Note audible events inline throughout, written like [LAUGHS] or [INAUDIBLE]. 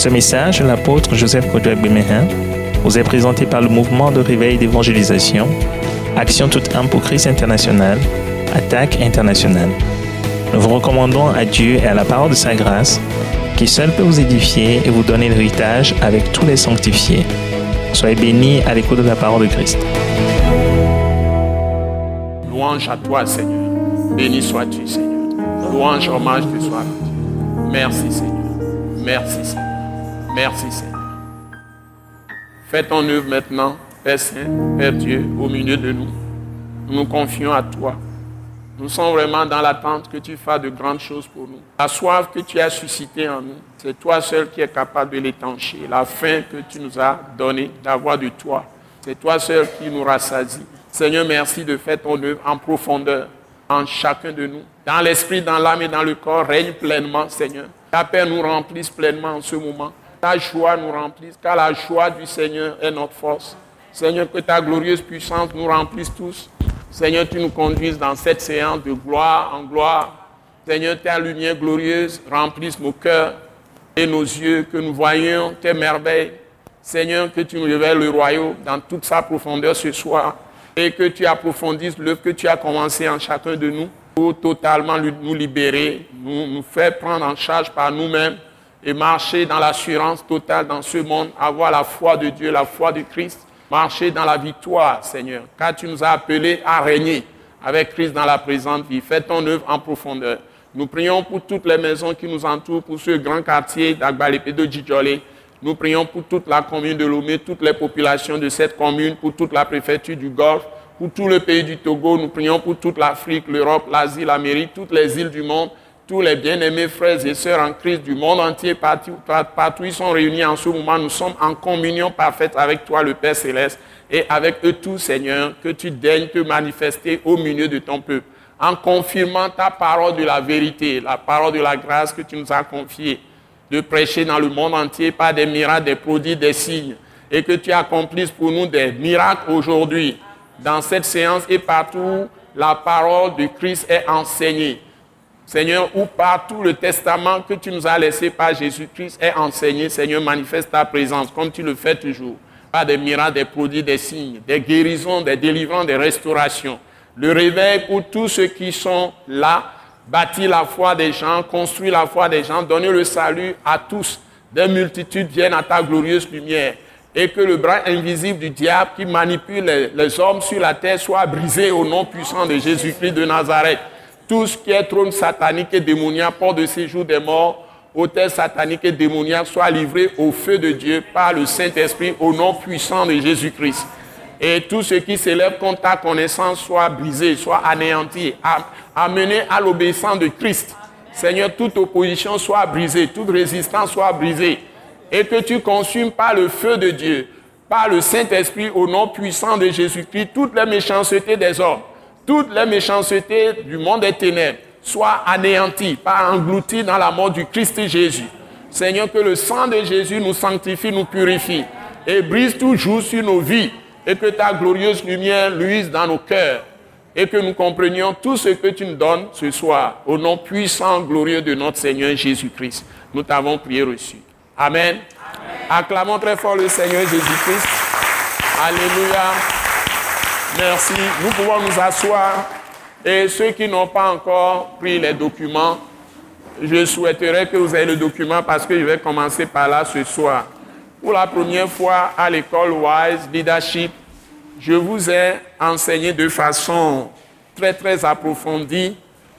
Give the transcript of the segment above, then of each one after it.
Ce message, l'apôtre Joseph Kodouak Bemehin, vous est présenté par le mouvement de réveil d'évangélisation, Action toute âme pour Christ international, Attaque internationale. Nous vous recommandons à Dieu et à la parole de sa grâce, qui seul peut vous édifier et vous donner l'héritage avec tous les sanctifiés. Soyez bénis à l'écoute de la parole de Christ. Louange à toi, Seigneur. Béni sois-tu, Seigneur. Louange, hommage te soit Merci, Seigneur. Merci, Seigneur. Merci, Seigneur. Fais ton œuvre maintenant, Père Saint, Père Dieu, au milieu de nous. Nous nous confions à toi. Nous sommes vraiment dans l'attente que tu fasses de grandes choses pour nous. La soif que tu as suscitée en nous, c'est toi seul qui es capable de l'étancher. La faim que tu nous as donnée d'avoir de toi, c'est toi seul qui nous rassasie. Seigneur, merci de faire ton œuvre en profondeur en chacun de nous. Dans l'esprit, dans l'âme et dans le corps, règne pleinement, Seigneur. Ta paix nous remplisse pleinement en ce moment. Ta joie nous remplisse, car la joie du Seigneur est notre force. Seigneur, que ta glorieuse puissance nous remplisse tous Seigneur, tu nous conduises dans cette séance de gloire en gloire. Seigneur, ta lumière glorieuse remplisse nos cœurs et nos yeux, que nous voyions tes merveilles. Seigneur, que tu nous révèles le royaume dans toute sa profondeur ce soir et que tu approfondisses l'œuvre que tu as commencé en chacun de nous pour totalement nous libérer, nous, nous faire prendre en charge par nous-mêmes et marcher dans l'assurance totale dans ce monde, avoir la foi de Dieu, la foi de Christ marcher dans la victoire, Seigneur, car tu nous as appelés à régner avec Christ dans la présente vie. Fais ton œuvre en profondeur. Nous prions pour toutes les maisons qui nous entourent, pour ce grand quartier d'Agbalépé Djidjolé. Nous prions pour toute la commune de Lomé, toutes les populations de cette commune, pour toute la préfecture du Golfe, pour tout le pays du Togo. Nous prions pour toute l'Afrique, l'Europe, l'Asie, l'Amérique, toutes les îles du monde tous les bien-aimés frères et sœurs en Christ du monde entier, partout, partout ils sont réunis en ce moment. Nous sommes en communion parfaite avec toi, le Père céleste, et avec eux tous, Seigneur, que tu daignes te manifester au milieu de ton peuple, en confirmant ta parole de la vérité, la parole de la grâce que tu nous as confiée, de prêcher dans le monde entier par des miracles, des produits, des signes, et que tu accomplisses pour nous des miracles aujourd'hui, dans cette séance et partout la parole de Christ est enseignée Seigneur, où partout le testament que tu nous as laissé par Jésus-Christ est enseigné, Seigneur, manifeste ta présence comme tu le fais toujours, par des miracles, des produits, des signes, des guérisons, des délivrances, des restaurations. Le réveil pour tous ceux qui sont là, bâtir la foi des gens, construire la foi des gens, donner le salut à tous. Des multitudes viennent à ta glorieuse lumière et que le bras invisible du diable qui manipule les hommes sur la terre soit brisé au nom puissant de Jésus-Christ de Nazareth tout ce qui est trône satanique et démoniaque, port de séjour des morts, hôtel satanique et démoniaque, soit livré au feu de Dieu par le Saint-Esprit au nom puissant de Jésus-Christ. Et tout ce qui s'élève contre ta connaissance soit brisé, soit anéanti, amené à l'obéissance de Christ. Seigneur, toute opposition soit brisée, toute résistance soit brisée. Et que tu consumes par le feu de Dieu, par le Saint-Esprit, au nom puissant de Jésus-Christ, toutes les méchancetés des hommes toutes les méchancetés du monde des ténèbres soient anéanties, pas englouties dans la mort du Christ Jésus. Seigneur, que le sang de Jésus nous sanctifie, nous purifie et brise toujours sur nos vies et que ta glorieuse lumière luise dans nos cœurs et que nous comprenions tout ce que tu nous donnes ce soir au nom puissant, glorieux de notre Seigneur Jésus-Christ. Nous t'avons prié reçu. Amen. Acclamons très fort le Seigneur Jésus-Christ. Alléluia. Merci. Nous pouvons nous asseoir. Et ceux qui n'ont pas encore pris les documents, je souhaiterais que vous ayez le document parce que je vais commencer par là ce soir. Pour la première fois à l'école Wise Leadership, je vous ai enseigné de façon très très approfondie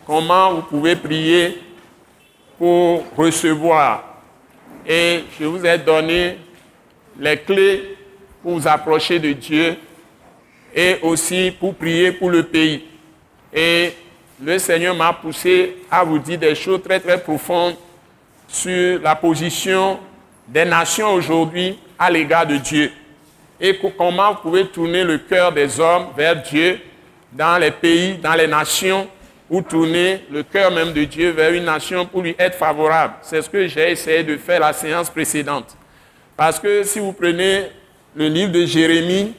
comment vous pouvez prier pour recevoir. Et je vous ai donné les clés pour vous approcher de Dieu et aussi pour prier pour le pays. Et le Seigneur m'a poussé à vous dire des choses très très profondes sur la position des nations aujourd'hui à l'égard de Dieu. Et comment vous pouvez tourner le cœur des hommes vers Dieu dans les pays, dans les nations, ou tourner le cœur même de Dieu vers une nation pour lui être favorable. C'est ce que j'ai essayé de faire la séance précédente. Parce que si vous prenez le livre de Jérémie,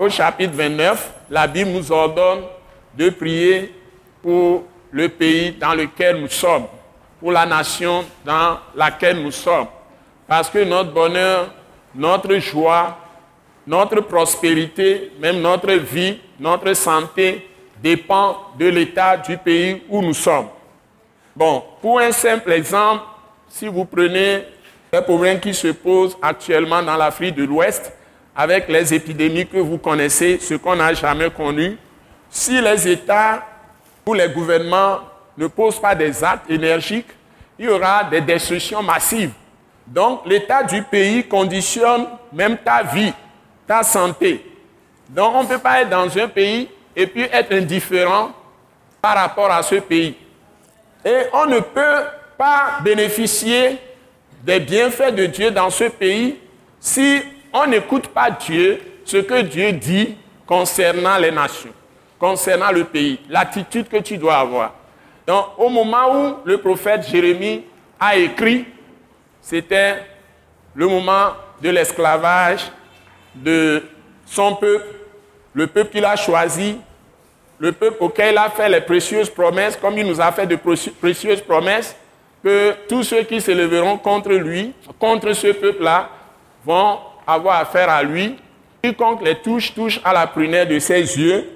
au chapitre 29, la Bible nous ordonne de prier pour le pays dans lequel nous sommes, pour la nation dans laquelle nous sommes, Parce que notre bonheur, notre joie, notre prospérité, même notre vie, notre santé dépend de l'état du pays où nous sommes. Bon, pour un simple exemple, si vous prenez les problèmes qui se posent actuellement dans l'Afrique de l'Ouest, avec les épidémies que vous connaissez, ce qu'on n'a jamais connu, si les États ou les gouvernements ne posent pas des actes énergiques, il y aura des destructions massives. Donc l'état du pays conditionne même ta vie, ta santé. Donc on ne peut pas être dans un pays et puis être indifférent par rapport à ce pays. Et on ne peut pas bénéficier des bienfaits de Dieu dans ce pays si on n'écoute pas Dieu, ce que Dieu dit concernant les nations, concernant le pays, l'attitude que tu dois avoir. Donc, au moment où le prophète Jérémie a écrit, c'était le moment de l'esclavage de son peuple, le peuple qu'il a choisi, le peuple auquel il a fait les précieuses promesses, comme il nous a fait de précieuses promesses, que tous ceux qui se leveront contre lui, contre ce peuple-là, vont avoir affaire à lui. Quiconque les touche, touche à la prunelle de ses yeux.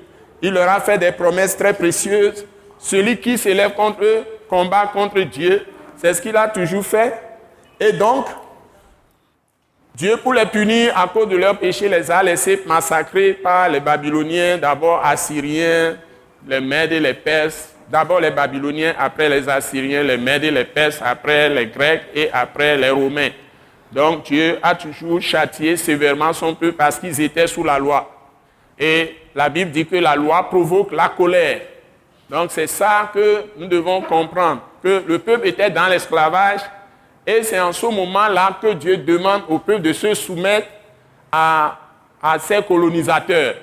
Il leur a fait des promesses très précieuses. Celui qui s'élève contre eux combat contre Dieu. C'est ce qu'il a toujours fait. Et donc, Dieu, pour les punir à cause de leurs péchés, les a laissés massacrer par les Babyloniens, d'abord Assyriens, les Mèdes et les Perses. D'abord les Babyloniens, après les Assyriens, les Mèdes et les Perses, après les Grecs et après les Romains. Donc Dieu a toujours châtié sévèrement son peuple parce qu'ils étaient sous la loi. Et la Bible dit que la loi provoque la colère. Donc c'est ça que nous devons comprendre, que le peuple était dans l'esclavage et c'est en ce moment-là que Dieu demande au peuple de se soumettre à, ses colonisateurs,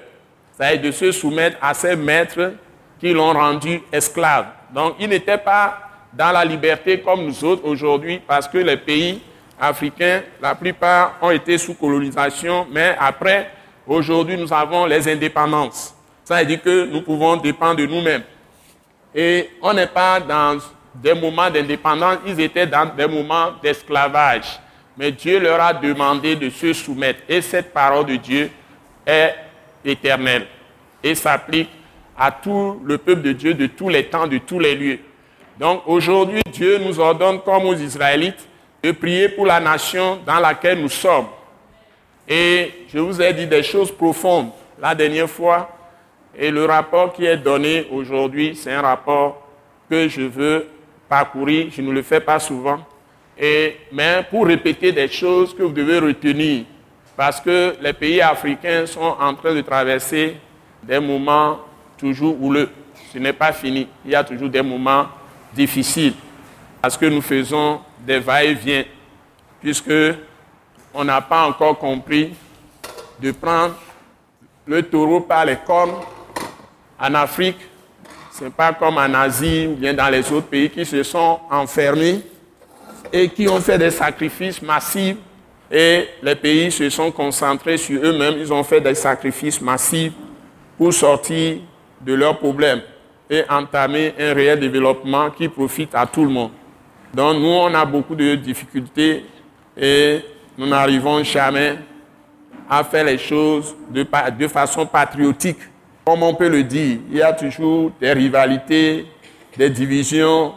c'est-à-dire de se soumettre à ses maîtres qui l'ont rendu esclave. Donc il n'était pas dans la liberté comme nous autres aujourd'hui parce que les pays africains, la plupart ont été sous colonisation, mais après, aujourd'hui, nous avons les indépendances. Ça veut dire que nous pouvons dépendre de nous-mêmes. Et on n'est pas dans des moments d'indépendance, ils étaient dans des moments d'esclavage. Mais Dieu leur a demandé de se soumettre. Et cette parole de Dieu est éternelle et s'applique à tout le peuple de Dieu de tous les temps, de tous les lieux. Donc aujourd'hui, Dieu nous ordonne, comme aux Israélites, de prier pour la nation dans laquelle nous sommes. Et je vous ai dit des choses profondes la dernière fois. Et le rapport qui est donné aujourd'hui, c'est un rapport que je veux parcourir. Je ne le fais pas souvent. Et, mais pour répéter des choses que vous devez retenir. Parce que les pays africains sont en train de traverser des moments toujours houleux. Ce n'est pas fini. Il y a toujours des moments difficiles. Parce que nous faisons des va-et-vient, puisque on n'a pas encore compris de prendre le taureau par les cornes. En Afrique, ce n'est pas comme en Asie bien dans les autres pays qui se sont enfermés et qui ont fait des sacrifices massifs et les pays se sont concentrés sur eux-mêmes. Ils ont fait des sacrifices massifs pour sortir de leurs problèmes et entamer un réel développement qui profite à tout le monde. Donc nous, on a beaucoup de difficultés et nous n'arrivons jamais à faire les choses de, de façon patriotique. Comme on peut le dire, il y a toujours des rivalités, des divisions,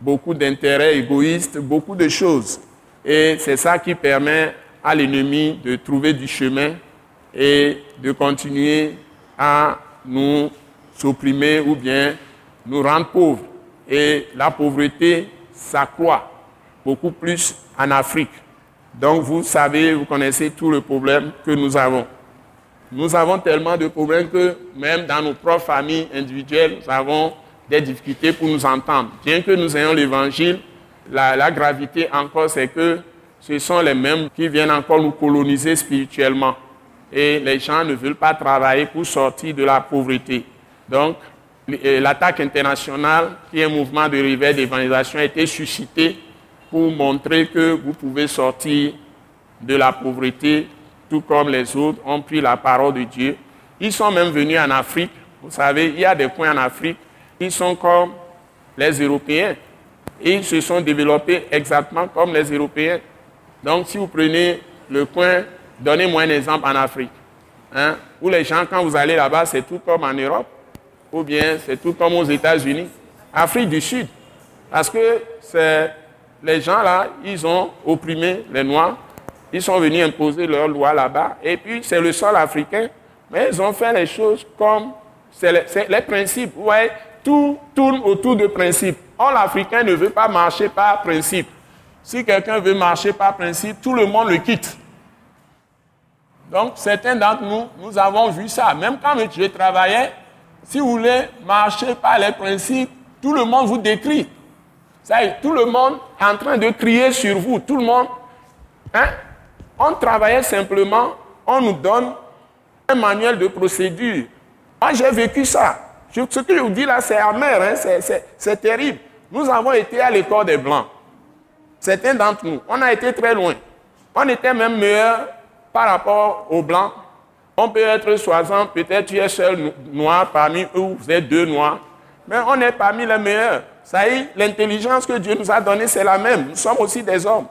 beaucoup d'intérêts égoïstes, beaucoup de choses. Et c'est ça qui permet à l'ennemi de trouver du chemin et de continuer à nous supprimer ou bien nous rendre pauvres. Et la pauvreté s'accroît beaucoup plus en Afrique. Donc vous savez, vous connaissez tout le problème que nous avons. Nous avons tellement de problèmes que même dans nos propres familles individuelles, nous avons des difficultés pour nous entendre. Bien que nous ayons l'évangile, la, la gravité encore, c'est que ce sont les mêmes qui viennent encore nous coloniser spirituellement. Et les gens ne veulent pas travailler pour sortir de la pauvreté. Donc, l'attaque internationale, qui est un mouvement de réveil d'évangélisation, a été suscitée pour montrer que vous pouvez sortir de la pauvreté, tout comme les autres ont pris la parole de Dieu. Ils sont même venus en Afrique. Vous savez, il y a des coins en Afrique, ils sont comme les Européens. Ils se sont développés exactement comme les Européens. Donc, si vous prenez le coin, donnez-moi un exemple en Afrique. Hein, où les gens, quand vous allez là-bas, c'est tout comme en Europe, ou bien c'est tout comme aux États-Unis. Afrique du Sud. Parce que les gens là, ils ont opprimé les Noirs, ils sont venus imposer leurs lois là-bas, et puis c'est le sol africain, mais ils ont fait les choses comme les, principes. Ouais, tout tourne autour de principes. Or, l'Africain ne veut pas marcher par principe. Si quelqu'un veut marcher par principe, tout le monde le quitte. Donc, certains d'entre nous, nous avons vu ça. Même quand je travaillais, si vous voulez marcher par les principes, tout le monde vous décrit. Ça tout le monde est en train de crier sur vous. Tout le monde. Hein? On travaillait simplement, on nous donne un manuel de procédure. Moi, j'ai vécu ça. Ce que je vous dis là, c'est amer, hein? c'est terrible. Nous avons été à l'école des Blancs. Certains d'entre nous, on a été très loin. On était même meilleurs par rapport aux Blancs. On peut être 60, peut-être tu es seul noir parmi eux, vous êtes deux noirs. Mais on est parmi les meilleurs. Ça y est, l'intelligence que Dieu nous a donnée, c'est la même. Nous sommes aussi des hommes.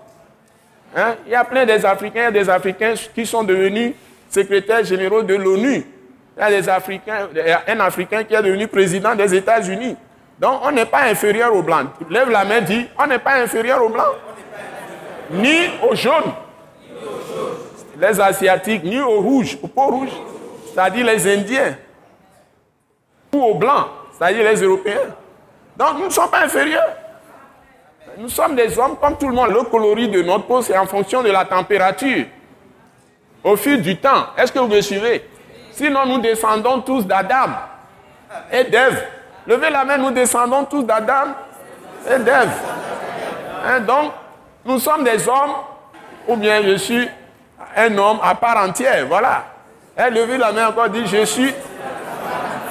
Hein? Il y a plein des Africains des Africains qui sont devenus secrétaires généraux de l'ONU. Il y a des Africains, un Africain qui est devenu président des États-Unis. Donc, on n'est pas inférieur aux Blancs. Lève la main, dit, on n'est pas inférieur aux Blancs. Ni aux jaunes. Les Asiatiques, ni aux rouges, aux peaux rouges. C'est-à-dire les Indiens. Ou aux Blancs, c'est-à-dire les Européens. Donc, nous ne sommes pas inférieurs. Nous sommes des hommes comme tout le monde. Le coloris de notre peau, c'est en fonction de la température. Au fil du temps. Est-ce que vous me suivez? Sinon, nous descendons tous d'Adam et d'Ève. Levez la main, nous descendons tous d'Adam et d'Ève. Hein, donc, nous sommes des hommes, ou bien je suis un homme à part entière. Voilà. Hein, levez la main encore, dit je suis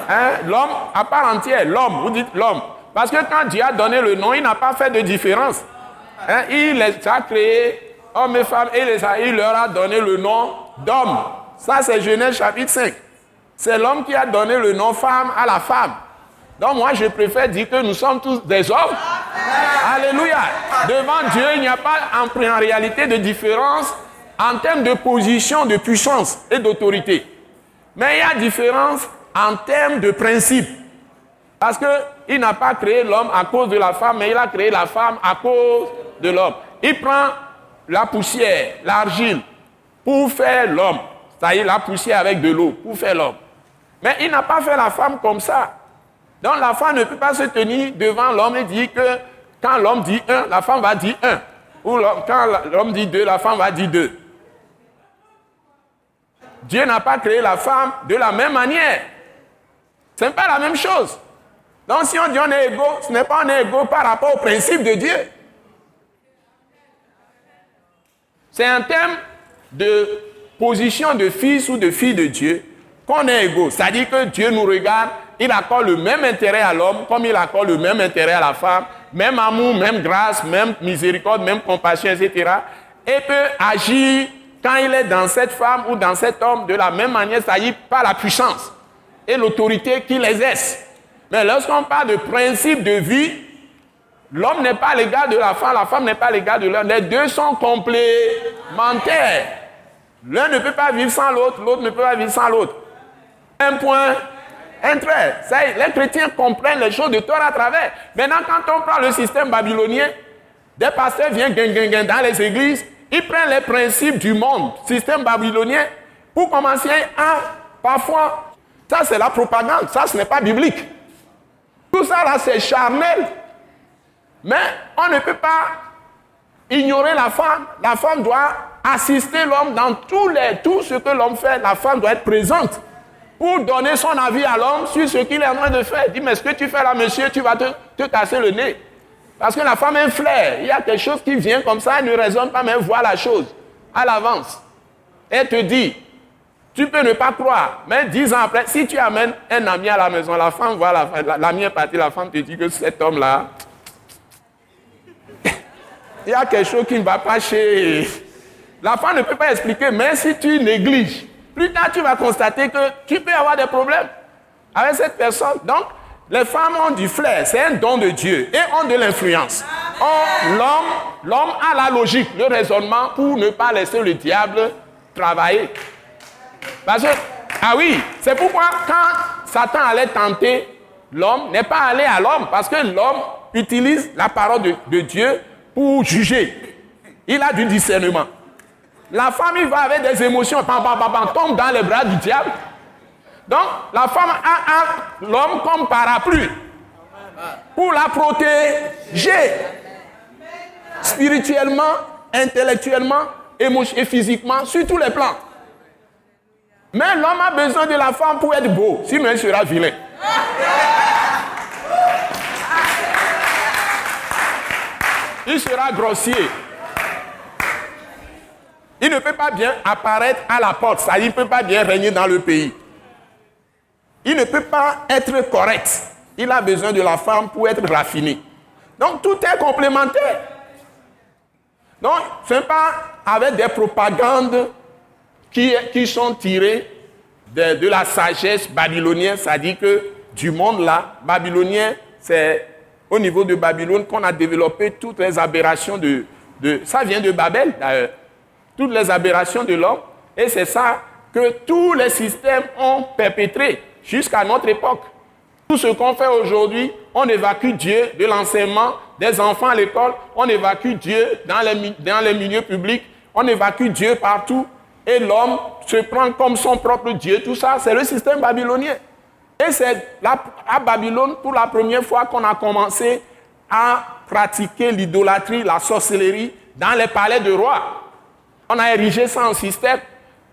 hein, l'homme à part entière. L'homme, vous dites l'homme. Parce que quand Dieu a donné le nom, il n'a pas fait de différence. il les a créés, hommes et femmes, et il leur a donné le nom d'homme. Ça, c'est Genèse chapitre 5. C'est l'homme qui a donné le nom femme à la femme. Donc moi, je préfère dire que nous sommes tous des hommes. Alléluia. Devant Dieu, il n'y a pas en, réalité de différence en termes de position, de puissance et d'autorité. Mais il y a différence en termes de principe. Parce qu'il n'a pas créé l'homme à cause de la femme, mais il a créé la femme à cause de l'homme. Il prend la poussière, l'argile, pour faire l'homme. C'est-à-dire la poussière avec de l'eau pour faire l'homme. Mais il n'a pas fait la femme comme ça. Donc la femme ne peut pas se tenir devant l'homme et dire que quand l'homme dit un, la femme va dire un. Ou quand l'homme dit deux, la femme va dire deux. Dieu n'a pas créé la femme de la même manière. Ce n'est pas la même chose. Donc si on dit on est égaux, ce n'est pas on est égaux par rapport au principe de Dieu. C'est un thème de position de fils ou de fille de Dieu qu'on est égaux. C'est-à-dire que Dieu nous regarde, il accorde le même intérêt à l'homme comme il accorde le même intérêt à la femme, même amour, même grâce, même miséricorde, même compassion, etc. Et peut agir quand il est dans cette femme ou dans cet homme de la même manière, c'est-à-dire par la puissance et l'autorité qu'il exerce. Mais lorsqu'on parle de principe de vie, l'homme n'est pas l'égal de la femme, la femme n'est pas l'égal de l'homme. Les deux sont complémentaires. L'un ne peut pas vivre sans l'autre, l'autre ne peut pas vivre sans l'autre. Un point, un trait. les chrétiens comprennent les choses de tort à travers. Maintenant, quand on prend le système babylonien, des pasteurs viennent dans les églises, ils prennent les principes du monde, système babylonien, pour commencer à, parfois, ça c'est la propagande, ça ce n'est pas biblique. Tout ça là c'est charnel. Mais on ne peut pas ignorer la femme. La femme doit assister l'homme dans tous les, tout ce que l'homme fait. La femme doit être présente pour donner son avis à l'homme sur ce qu'il est en train de faire. Il dit, mais ce que tu fais là, monsieur, tu vas te, te casser le nez. Parce que la femme est un flair. Il y a quelque chose qui vient comme ça, elle ne raisonne pas, mais elle voit la chose à l'avance. Elle te dit, tu peux ne pas croire, mais dix ans après, si tu amènes un ami à la maison, la femme voit la, la, partie, la femme te dit que cet homme-là, [LAUGHS] il y a quelque chose qui ne va pas chez la femme ne peut pas expliquer, mais si tu négliges, plus tard tu vas constater que tu peux avoir des problèmes avec cette personne. Donc, les femmes ont du flair, c'est un don de Dieu et ont de l'influence. l'homme, l'homme a la logique, le raisonnement pour ne pas laisser le diable travailler. Ah oui, c'est pourquoi quand Satan allait tenter l'homme, n'est pas allé à l'homme, parce que l'homme utilise la parole de, Dieu pour juger. Il a du discernement. La femme, il va avec des émotions, pam, tombe dans les bras du diable. Donc, la femme a, l'homme comme parapluie pour la protéger spirituellement, intellectuellement et physiquement, sur tous les plans. Mais l'homme a besoin de la femme pour être beau, sinon il sera vilain. Il sera grossier. Il ne peut pas bien apparaître à la porte, ça, il ne peut pas bien régner dans le pays. Il ne peut pas être correct. Il a besoin de la femme pour être raffiné. Donc tout est complémentaire. Donc ce n'est pas avec des propagandes qui, sont tirées de, la sagesse babylonienne, dit que du monde là, babylonien, c'est au niveau de Babylone qu'on a développé toutes les aberrations de, de ça vient de Babel d'ailleurs, toutes les aberrations de l'homme, et c'est ça que tous les systèmes ont perpétré jusqu'à notre époque. Tout ce qu'on fait aujourd'hui, on évacue Dieu de l'enseignement des enfants à l'école, on évacue Dieu dans les, dans les milieux publics, on évacue Dieu partout, et l'homme se prend comme son propre Dieu. Tout ça, c'est le système babylonien. Et c'est à Babylone, pour la première fois, qu'on a commencé à pratiquer l'idolâtrie, la sorcellerie dans les palais de rois. On a érigé ça en système.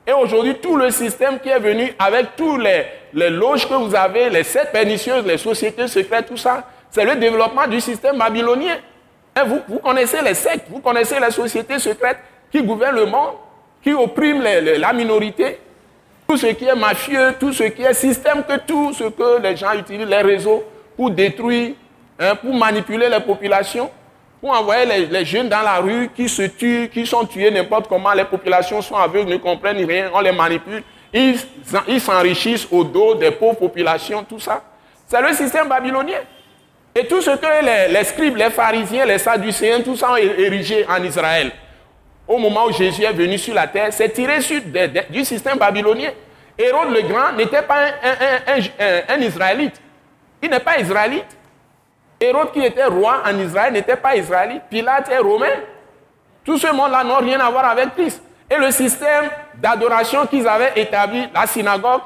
Et aujourd'hui, tout le système qui est venu avec tous les, les loges que vous avez, les sept pernicieuses, les sociétés secrètes, tout ça, c'est le développement du système babylonien. Vous, vous connaissez les sectes, vous connaissez les sociétés secrètes qui gouvernent le monde, qui oppriment la minorité, tout ce qui est mafieux, tout ce qui est système, que tout ce que les gens utilisent, les réseaux, pour détruire, hein, pour manipuler les populations pour envoyer les, jeunes dans la rue qui se tuent, qui sont tués n'importe comment, les populations sont aveugles, ne comprennent rien, on les manipule, ils s'enrichissent au dos des pauvres populations, tout ça. C'est le système babylonien. Et tout ce que les, scribes, les pharisiens, les sadducéens, tout ça ont érigé en Israël, au moment où Jésus est venu sur la terre, c'est tiré sur du système babylonien. Hérode le Grand n'était pas un Israélite. Il n'est pas israélite. Hérode qui était roi en Israël n'était pas israélite. Pilate est romain. Tout ce monde-là n'a rien à voir avec Christ. Et le système d'adoration qu'ils avaient établi, la synagogue,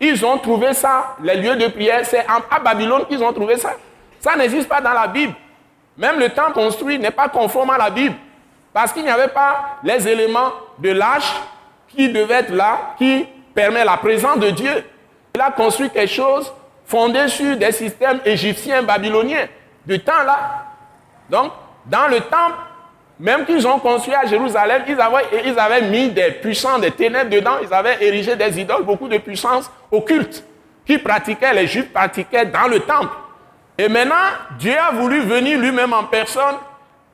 ils ont trouvé ça, les lieux de prière, c'est à Babylone qu'ils ont trouvé ça. Ça n'existe pas dans la Bible. Même le temple construit n'est pas conforme à la Bible. Parce qu'il n'y avait pas les éléments de l'âge qui devaient être là, qui permet la présence de Dieu. Il a construit quelque chose fondé sur des systèmes égyptiens, babyloniens, du temps là. Donc, dans le temple, même qu'ils ont construit à Jérusalem, ils avaient, ils avaient mis des puissants, des ténèbres dedans, ils avaient érigé des idoles, beaucoup de puissances occultes, qui pratiquaient, les Juifs pratiquaient dans le temple. Et maintenant, Dieu a voulu venir lui-même en personne,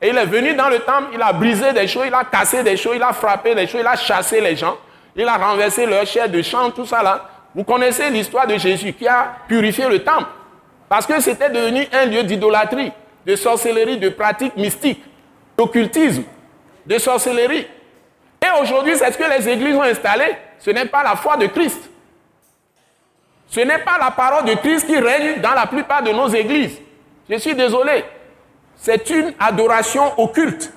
et il est venu dans le temple, il a brisé des choses, il a cassé des choses, il a frappé des choses, il a chassé les gens, il a renversé leur chair de champ, tout ça là. Vous connaissez l'histoire de Jésus qui a purifié le temple. Parce que c'était devenu un lieu d'idolâtrie, de sorcellerie, de pratiques mystiques, d'occultisme, de sorcellerie. Et aujourd'hui, c'est ce que les églises ont installé. Ce n'est pas la foi de Christ. Ce n'est pas la parole de Christ qui règne dans la plupart de nos églises. Je suis désolé. C'est une adoration occulte,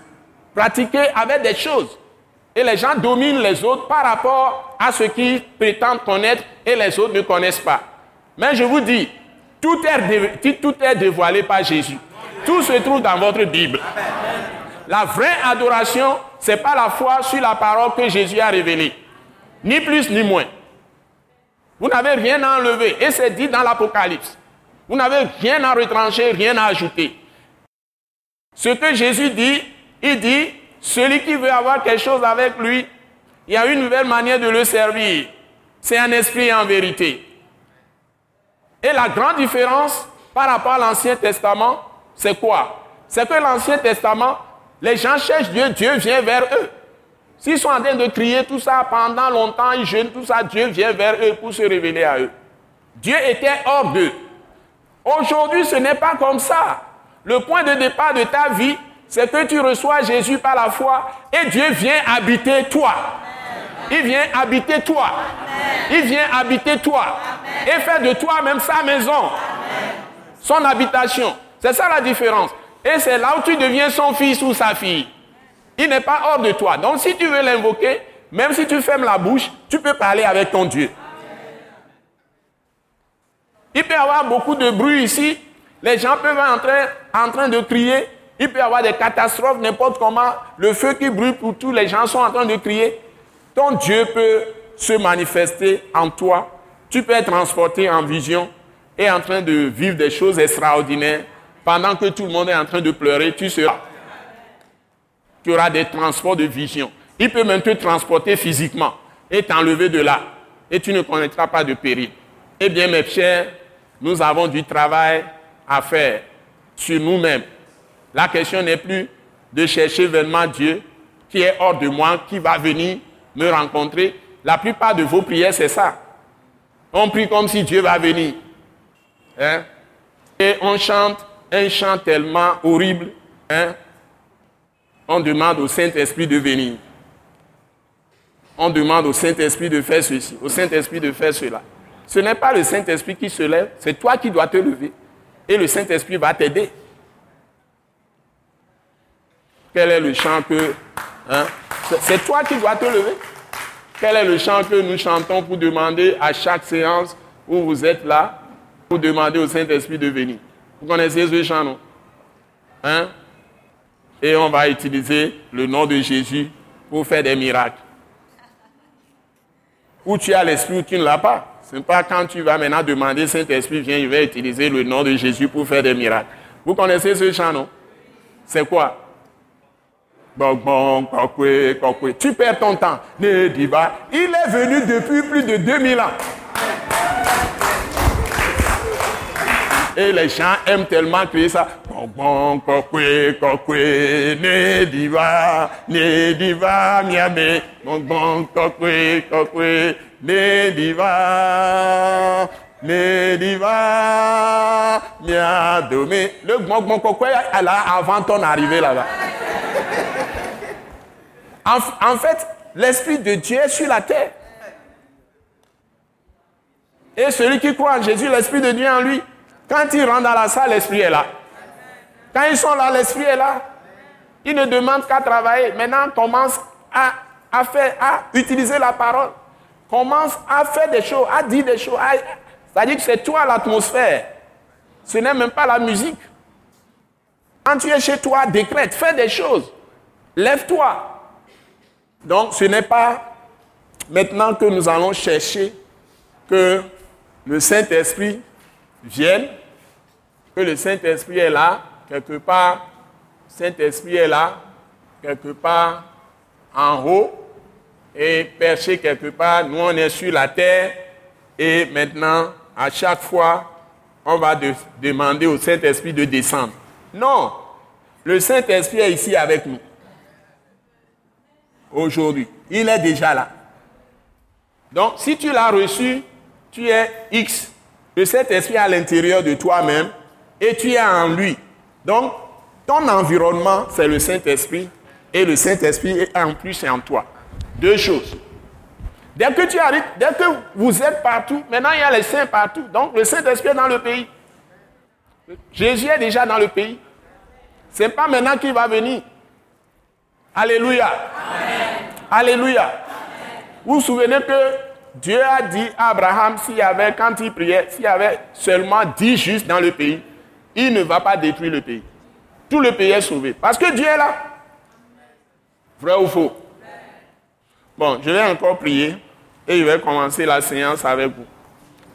pratiquée avec des choses. Et les gens dominent les autres par rapport à ce qu'ils prétendent connaître et les autres ne connaissent pas. Mais je vous dis, tout est, tout est dévoilé par Jésus. Tout se trouve dans votre Bible. La vraie adoration, ce n'est pas la foi sur la parole que Jésus a révélée. Ni plus ni moins. Vous n'avez rien à enlever. Et c'est dit dans l'Apocalypse. Vous n'avez rien à retrancher, rien à ajouter. Ce que Jésus dit, il dit, celui qui veut avoir quelque chose avec lui, il y a une nouvelle manière de le servir. C'est un esprit en vérité. Et la grande différence par rapport à l'Ancien Testament, c'est quoi? C'est que l'Ancien Testament, les gens cherchent Dieu, Dieu vient vers eux. S'ils sont en train de crier tout ça pendant longtemps, ils jeûnent tout ça, Dieu vient vers eux pour se révéler à eux. Dieu était hors d'eux. Aujourd'hui, ce n'est pas comme ça. Le point de départ de ta vie, c'est que tu reçois Jésus par la foi et Dieu vient habiter toi. Il vient habiter toi. Il vient habiter toi. Et faire de toi même sa maison. Son habitation. C'est ça la différence. Et c'est là où tu deviens son fils ou sa fille. Il n'est pas hors de toi. Donc si tu veux l'invoquer, même si tu fermes la bouche, tu peux parler avec ton Dieu. Il peut y avoir beaucoup de bruit ici. Les gens peuvent être en train, en train de crier. Il peut y avoir des catastrophes, n'importe comment. Le feu qui brûle pour tous, les gens sont en train de crier. Ton Dieu peut se manifester en toi. Tu peux être transporté en vision et en train de vivre des choses extraordinaires. Pendant que tout le monde est en train de pleurer, tu seras. Tu auras des transports de vision. Il peut même te transporter physiquement et t'enlever de là. Et tu ne connaîtras pas de péril. Eh bien, mes chers, nous avons du travail à faire sur nous-mêmes. La question n'est plus de chercher vraiment Dieu qui est hors de moi, qui va venir me rencontrer. La plupart de vos prières, c'est ça. On prie comme si Dieu va venir. Hein? Et on chante un chant tellement horrible. Hein? On demande au Saint-Esprit de venir. On demande au Saint-Esprit de faire ceci, au Saint-Esprit de faire cela. Ce n'est pas le Saint-Esprit qui se lève, c'est toi qui dois te lever. Et le Saint-Esprit va t'aider. Quel est le chant que... Hein? C'est toi qui dois te lever. Quel est le chant que nous chantons pour demander à chaque séance où vous êtes là, pour demander au Saint-Esprit de venir Vous connaissez ce chant, non? Hein? Et on va utiliser le nom de Jésus pour faire des miracles. Ou tu as l'Esprit ou tu ne l'as pas. Ce n'est pas quand tu vas maintenant demander Saint-Esprit, viens, je vais utiliser le nom de Jésus pour faire des miracles. Vous connaissez ce chant, non? C'est quoi? Tu perds ton temps. Ne. Il est venu depuis plus de 2000 ans. Et les gens aiment tellement crier ça. Ne diva, ne diva, miame. Ne diva, ne diva, miadome. Le bon, bon, kokwe, elle a avant ton arrivée là-bas. En, fait, l'Esprit de Dieu est sur la terre. Et celui qui croit en Jésus, l'Esprit de Dieu en lui, quand il rentre dans la salle, l'Esprit est là. Quand ils sont là, l'Esprit est là. Il ne demande qu'à travailler. Maintenant, commence à, à utiliser la parole. Commence à faire des choses, à dire des choses. C'est-à-dire que c'est toi l'atmosphère. Ce n'est même pas la musique. Quand tu es chez toi, décrète, fais des choses. Lève-toi. Donc ce n'est pas maintenant que nous allons chercher que le Saint-Esprit vienne, que le Saint-Esprit est là, quelque part, Saint-Esprit est là, quelque part en haut, et perché quelque part, nous on est sur la terre, et maintenant, à chaque fois, on va demander au Saint-Esprit de descendre. Non, le Saint-Esprit est ici avec nous aujourd'hui. Il est déjà là. Donc, si tu l'as reçu, tu es X. Le Saint-Esprit à l'intérieur de toi-même et tu es en lui. Donc, ton environnement, c'est le Saint-Esprit et le Saint-Esprit est en plus en toi. Deux choses. Dès que tu arrives, dès que vous êtes partout, maintenant il y a les saints partout. Donc le Saint-Esprit est dans le pays. Jésus est déjà dans le pays. Ce n'est pas maintenant qu'il va venir. Alléluia. Alléluia. Vous vous souvenez que Dieu a dit à Abraham, s'il y avait, quand il priait, s'il y avait seulement dix justes dans le pays, il ne va pas détruire le pays. Tout le pays est sauvé. Parce que Dieu est là. Vrai ou faux? Bon, je vais encore prier et je vais commencer la séance avec vous.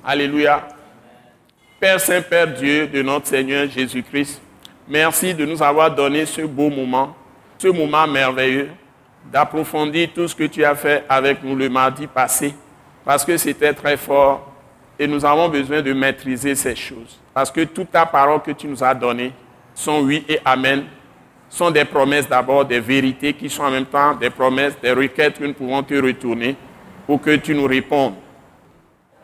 Alléluia. Père Saint, Père Dieu de notre Seigneur Jésus-Christ, merci de nous avoir donné ce beau moment ce moment merveilleux d'approfondir tout ce que tu as fait avec nous le mardi passé, parce que c'était très fort et nous avons besoin de maîtriser ces choses. Parce que toute ta parole que tu nous as donnée sont oui et amen, sont des promesses d'abord, des vérités qui sont en même temps des promesses, des requêtes que nous pouvons te retourner pour que tu nous répondes.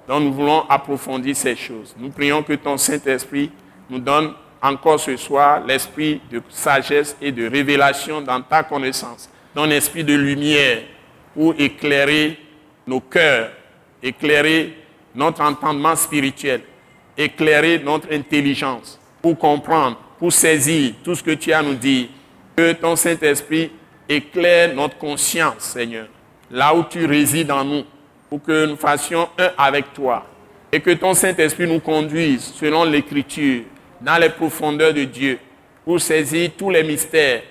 Donc nous voulons approfondir ces choses. Nous prions que ton Saint-Esprit nous donne encore ce soir l'esprit de sagesse et de révélation dans ta connaissance, ton esprit de lumière pour éclairer nos cœurs, éclairer notre entendement spirituel, éclairer notre intelligence pour comprendre, pour saisir tout ce que tu as à nous dire. Que ton Saint-Esprit éclaire notre conscience, Seigneur, là où tu résides en nous, pour que nous fassions un avec toi. Et que ton Saint-Esprit nous conduise selon l'Écriture, dans les profondeurs de Dieu, pour saisir tous les mystères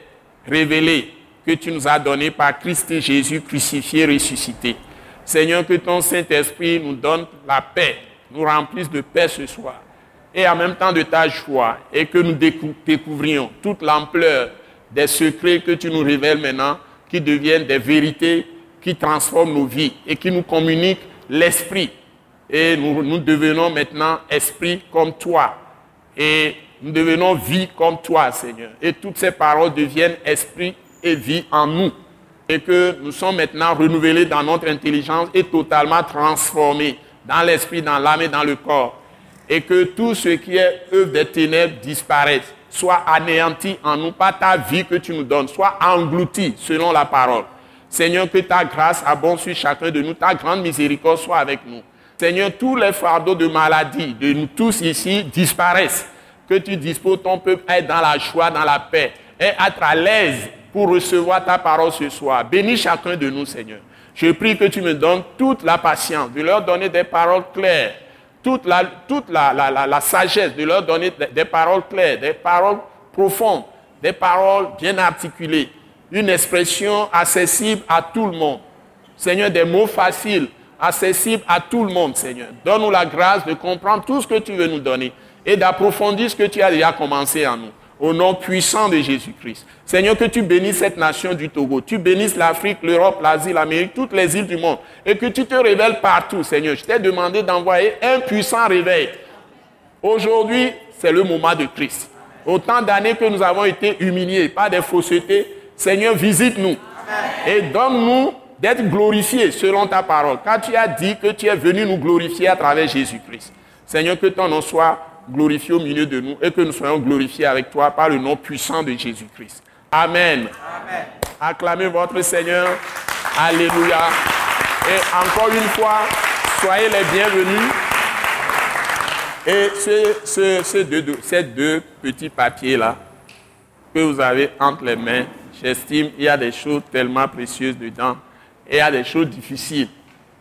révélés que tu nous as donnés par Christ Jésus crucifié, ressuscité. Seigneur, que ton Saint-Esprit nous donne la paix, nous remplisse de paix ce soir, et en même temps de ta joie, et que nous découvrions toute l'ampleur des secrets que tu nous révèles maintenant, qui deviennent des vérités qui transforment nos vies et qui nous communiquent l'esprit. Et nous, devenons maintenant esprit comme toi. Et nous devenons vie comme toi, Seigneur. Et toutes ces paroles deviennent esprit et vie en nous et que nous sommes maintenant renouvelés dans notre intelligence et totalement transformés dans l'esprit, dans l'âme et dans le corps. Et que tout ce qui est œuvre des ténèbres disparaisse, soit anéanti en nous par ta vie que tu nous donnes, soit englouti selon la parole. Seigneur, que ta grâce abonde sur chacun de nous, ta grande miséricorde soit avec nous. Seigneur, tous les fardeaux de maladie de nous tous ici disparaissent. Que tu disposes ton peuple à être dans la joie, dans la paix, et être à l'aise pour recevoir ta parole ce soir. Bénis chacun de nous, Seigneur. Je prie que tu me donnes toute la patience, de leur donner des paroles claires, toute la, sagesse, de leur donner des paroles claires, des paroles profondes, des paroles bien articulées, une expression accessible à tout le monde. Seigneur, des mots faciles, accessibles à tout le monde, Seigneur. Donne-nous la grâce de comprendre tout ce que tu veux nous donner et d'approfondir ce que tu as déjà commencé en nous au nom puissant de Jésus-Christ. Seigneur, que tu bénisses cette nation du Togo, tu bénisses l'Afrique, l'Europe, l'Asie, l'Amérique, toutes les îles du monde, et que tu te révèles partout, Seigneur. Je t'ai demandé d'envoyer un puissant réveil. Aujourd'hui, c'est le moment de Christ. Autant d'années que nous avons été humiliés par des faussetés, Seigneur, visite-nous et donne-nous d'être glorifiés selon ta parole. Car tu as dit que tu es venu nous glorifier à travers Jésus-Christ. Seigneur, que ton nom soit glorifié au milieu de nous et que nous soyons glorifiés avec toi par le nom puissant de Jésus-Christ. Amen. Acclamez votre Seigneur. Alléluia. Et encore une fois, soyez les bienvenus. Et ces deux petits papiers-là que vous avez entre les mains, j'estime il y a des choses tellement précieuses dedans et il y a des choses difficiles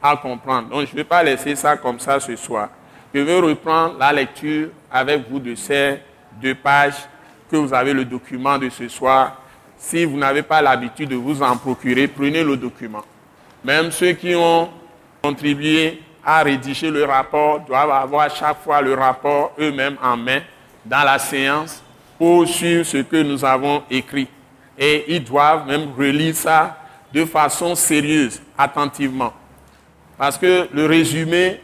à comprendre. Donc je ne vais pas laisser ça comme ça ce soir. Je vais reprendre la lecture avec vous de ces deux pages que vous avez le document de ce soir. Si vous n'avez pas l'habitude de vous en procurer, prenez le document. Même ceux qui ont contribué à rédiger le rapport doivent avoir chaque fois le rapport eux-mêmes en main dans la séance pour suivre ce que nous avons écrit. Et ils doivent même relire ça de façon sérieuse, attentivement. Parce que le résumé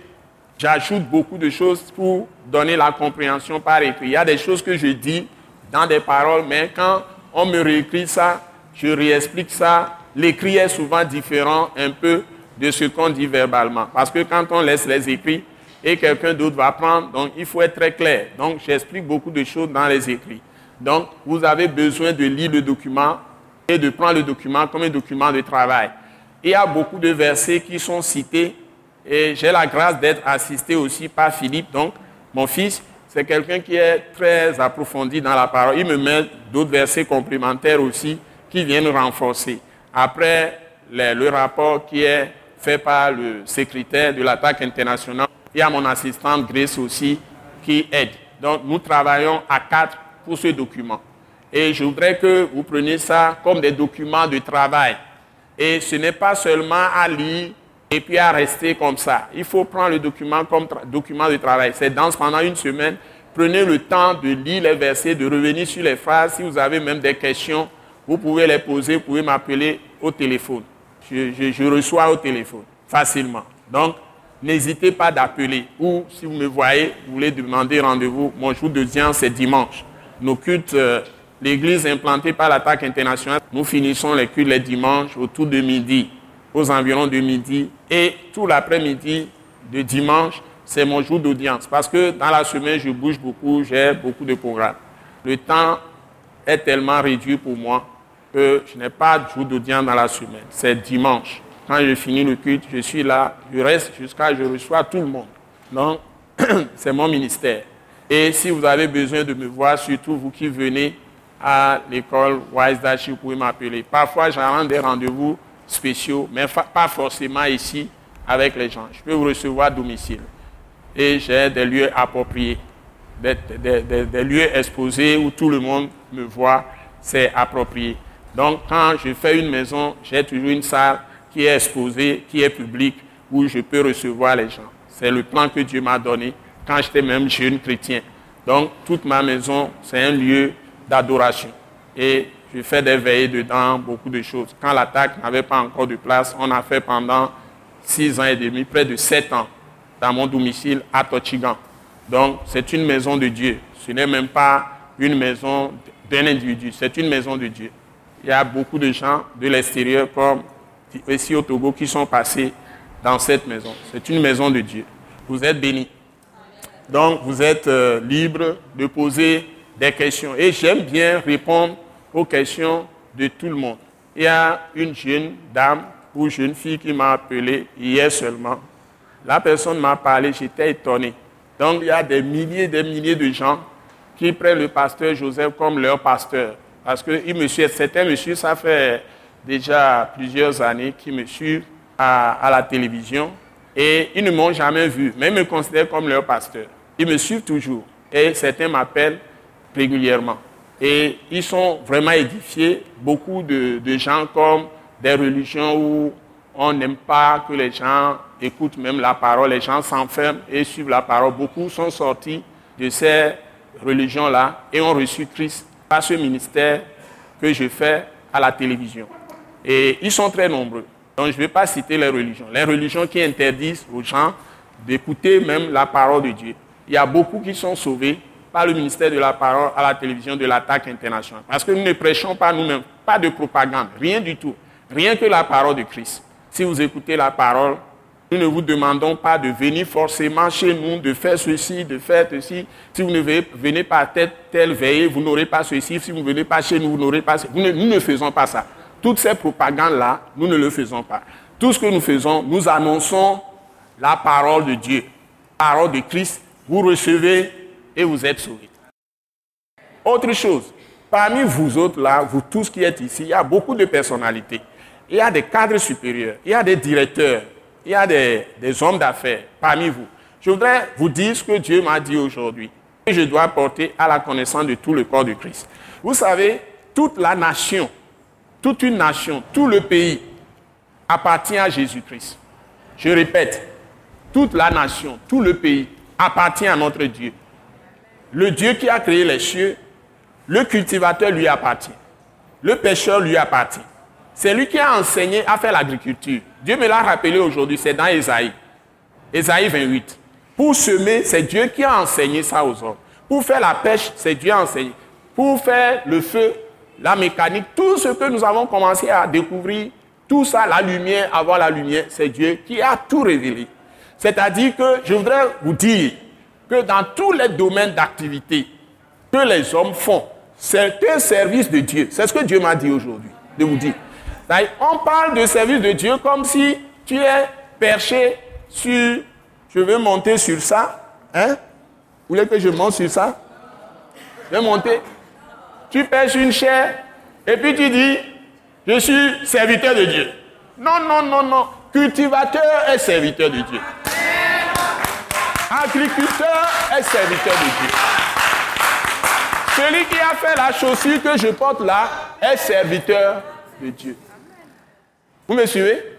J'ajoute beaucoup de choses pour donner la compréhension par écrit. Il y a des choses que je dis dans des paroles, mais quand on me réécrit ça, je réexplique ça. L'écrit est souvent différent un peu de ce qu'on dit verbalement. Parce que quand on laisse les écrits et quelqu'un d'autre va prendre, donc il faut être très clair. Donc j'explique beaucoup de choses dans les écrits. Donc vous avez besoin de lire le document et de prendre le document comme un document de travail. Il y a beaucoup de versets qui sont cités et j'ai la grâce d'être assisté aussi par Philippe, donc mon fils. C'est quelqu'un qui est très approfondi dans la parole. Il me met d'autres versets complémentaires aussi qui viennent renforcer. Après le, rapport qui est fait par le secrétaire de l'attaque internationale, il y a mon assistante Grace aussi qui aide. Donc nous travaillons à quatre pour ce document. Et je voudrais que vous preniez ça comme des documents de travail. Et ce n'est pas seulement à lire et puis à rester comme ça. Il faut prendre le document comme document de travail. C'est dans pendant une semaine. Prenez le temps de lire les versets, de revenir sur les phrases. Si vous avez même des questions, vous pouvez les poser, vous pouvez m'appeler au téléphone. Je, reçois au téléphone facilement. Donc, n'hésitez pas d'appeler. Ou si vous me voyez, vous voulez demander rendez-vous, mon jour de dimanche, c'est dimanche. Nos cultes, euh, l'église implantée par l'attaque internationale, nous finissons les cultes les dimanches autour de midi aux environs de midi. Et tout l'après-midi de dimanche, c'est mon jour d'audience. Parce que dans la semaine, je bouge beaucoup, j'ai beaucoup de programmes. le temps est tellement réduit pour moi que je n'ai pas de jour d'audience dans la semaine. C'est dimanche. Quand je finis le culte, je suis là, je reste jusqu'à ce que je reçois tout le monde. Donc, [CLEARS THROAT] c'est mon ministère. Et si vous avez besoin de me voir, surtout vous qui venez à l'école Wise Dash, vous pouvez m'appeler. Parfois, j'arrête des rendez-vous spéciaux, mais pas forcément ici avec les gens. Je peux vous recevoir à domicile. Et j'ai des lieux appropriés, des, lieux exposés où tout le monde me voit, c'est approprié. Donc, quand je fais une maison, j'ai toujours une salle qui est exposée, qui est publique, où je peux recevoir les gens. C'est le plan que Dieu m'a donné quand j'étais même jeune chrétien. Donc, toute ma maison, c'est un lieu d'adoration. Et je fais des veillées dedans, beaucoup de choses. Quand l'attaque n'avait pas encore de place, on a fait pendant six ans et demi, près de sept ans, dans mon domicile à Tochigan. Donc, c'est une maison de Dieu. Ce n'est même pas une maison d'un individu, c'est une maison de Dieu. Il y a beaucoup de gens de l'extérieur, comme ici au Togo, qui sont passés dans cette maison. C'est une maison de Dieu. Vous êtes bénis. Donc, vous êtes euh, libre de poser des questions. Et j'aime bien répondre aux questions de tout le monde. Il y a une jeune dame ou jeune fille qui m'a appelé hier seulement. La personne m'a parlé, j'étais étonné. Donc, il y a des milliers et des milliers de gens qui prennent le pasteur Joseph comme leur pasteur. Parce que c'est un monsieur, ça fait déjà plusieurs années qu'il me suit à, la télévision et ils ne m'ont jamais vu, mais ils me considèrent comme leur pasteur. Ils me suivent toujours et certains m'appellent régulièrement. Et ils sont vraiment édifiés. Beaucoup de, gens comme des religions où on n'aime pas que les gens écoutent même la parole, les gens s'enferment et suivent la parole. Beaucoup sont sortis de ces religions-là et ont reçu Christ par ce ministère que je fais à la télévision. Et ils sont très nombreux. Donc je ne vais pas citer les religions. Les religions qui interdisent aux gens d'écouter même la parole de Dieu. Il y a beaucoup qui sont sauvés par le ministère de la parole à la télévision de l'attaque internationale. Parce que nous ne prêchons pas nous-mêmes, pas de propagande, rien du tout. Rien que la parole de Christ. Si vous écoutez la parole, nous ne vous demandons pas de venir forcément chez nous, de faire ceci, de faire ceci. Si vous ne venez pas à telle, telle vous n'aurez pas ceci. Si vous ne venez pas chez nous, vous n'aurez pas ceci. Nous ne, faisons pas ça. Toutes ces propagandes-là, nous ne le faisons pas. Tout ce que nous faisons, nous annonçons la parole de Dieu, parole de Christ. Vous recevez et vous êtes sauvés. Autre chose, parmi vous autres là, vous tous qui êtes ici, il y a beaucoup de personnalités. Il y a des cadres supérieurs, il y a des directeurs, il y a des, hommes d'affaires parmi vous. Je voudrais vous dire ce que Dieu m'a dit aujourd'hui. Et je dois porter à la connaissance de tout le corps de Christ. Vous savez, toute la nation, toute une nation, tout le pays appartient à Jésus-Christ. Je répète, toute la nation, tout le pays appartient à notre Dieu. Le Dieu qui a créé les cieux, le cultivateur lui appartient. Le pêcheur lui appartient. C'est lui qui a enseigné à faire l'agriculture. Dieu me l'a rappelé aujourd'hui, c'est dans Ésaïe. Ésaïe 28. Pour semer, c'est Dieu qui a enseigné ça aux hommes. Pour faire la pêche, c'est Dieu qui a enseigné. Pour faire le feu, la mécanique, tout ce que nous avons commencé à découvrir, tout ça, la lumière, avoir la lumière, c'est Dieu qui a tout révélé. C'est-à-dire que je voudrais vous dire que dans tous les domaines d'activité que les hommes font, c'est un service de Dieu. C'est ce que Dieu m'a dit aujourd'hui, de vous dire. On parle de service de Dieu comme si tu es perché sur... Je vais monter sur ça. Hein? Vous voulez que je monte sur ça? Je vais monter. Tu pêches une chair et puis tu dis, je suis serviteur de Dieu. Non, non, non, non. Cultivateur est serviteur de Dieu. Agriculteur est serviteur de Dieu. Celui qui a fait la chaussure que je porte là est serviteur de Dieu. Vous me suivez?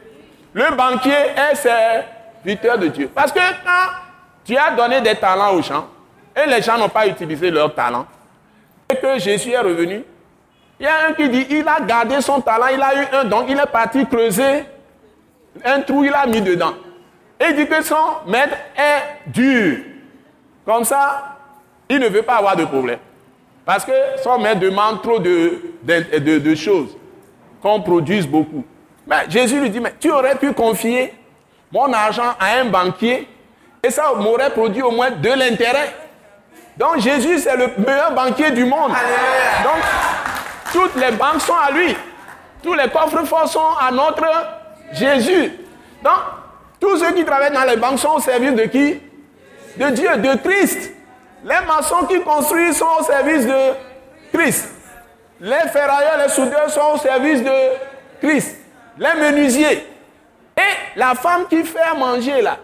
Le banquier est serviteur de Dieu. Parce que quand tu as donné des talents aux gens, et les gens n'ont pas utilisé leurs talents, et que Jésus est revenu, il y a un qui dit, il a gardé son talent, il a eu un don, il est parti creuser un trou, il a mis dedans. Et il dit que son maître est dur. Comme ça, il ne veut pas avoir de problème. Parce que son maître demande trop de, de choses, qu'on produise beaucoup. Mais Jésus lui dit, mais tu aurais pu confier mon argent à un banquier et ça m'aurait produit au moins de l'intérêt. Donc Jésus, c'est le meilleur banquier du monde. Donc, toutes les banques sont à lui. Tous les coffres forts sont à notre Jésus. Donc, tous ceux qui travaillent dans les banques sont au service de qui? De Dieu, de Christ. Les maçons qui construisent sont au service de Christ. Les ferrailleurs, les soudeurs sont au service de Christ. Les menuisiers. Et la femme qui fait manger là,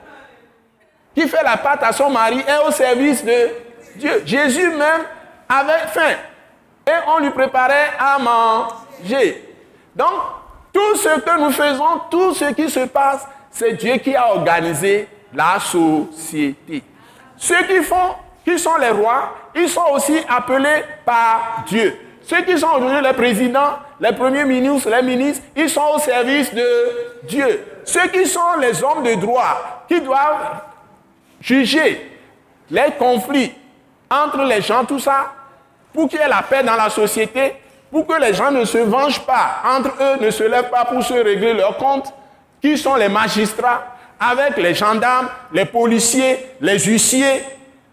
qui fait la pâte à son mari, est au service de Dieu. Jésus même avait faim. Et on lui préparait à manger. Donc, tout ce que nous faisons, tout ce qui se passe, c'est Dieu qui a organisé la société. Ceux qui font, qui sont les rois, ils sont aussi appelés par Dieu. Ceux qui sont aujourd'hui les présidents, les premiers ministres, les ministres, ils sont au service de Dieu. Ceux qui sont les hommes de droit, qui doivent juger les conflits entre les gens, tout ça, pour qu'il y ait la paix dans la société, pour que les gens ne se vengent pas entre eux, ne se lèvent pas pour se régler leurs comptes, qui sont les magistrats, avec les gendarmes, les policiers, les huissiers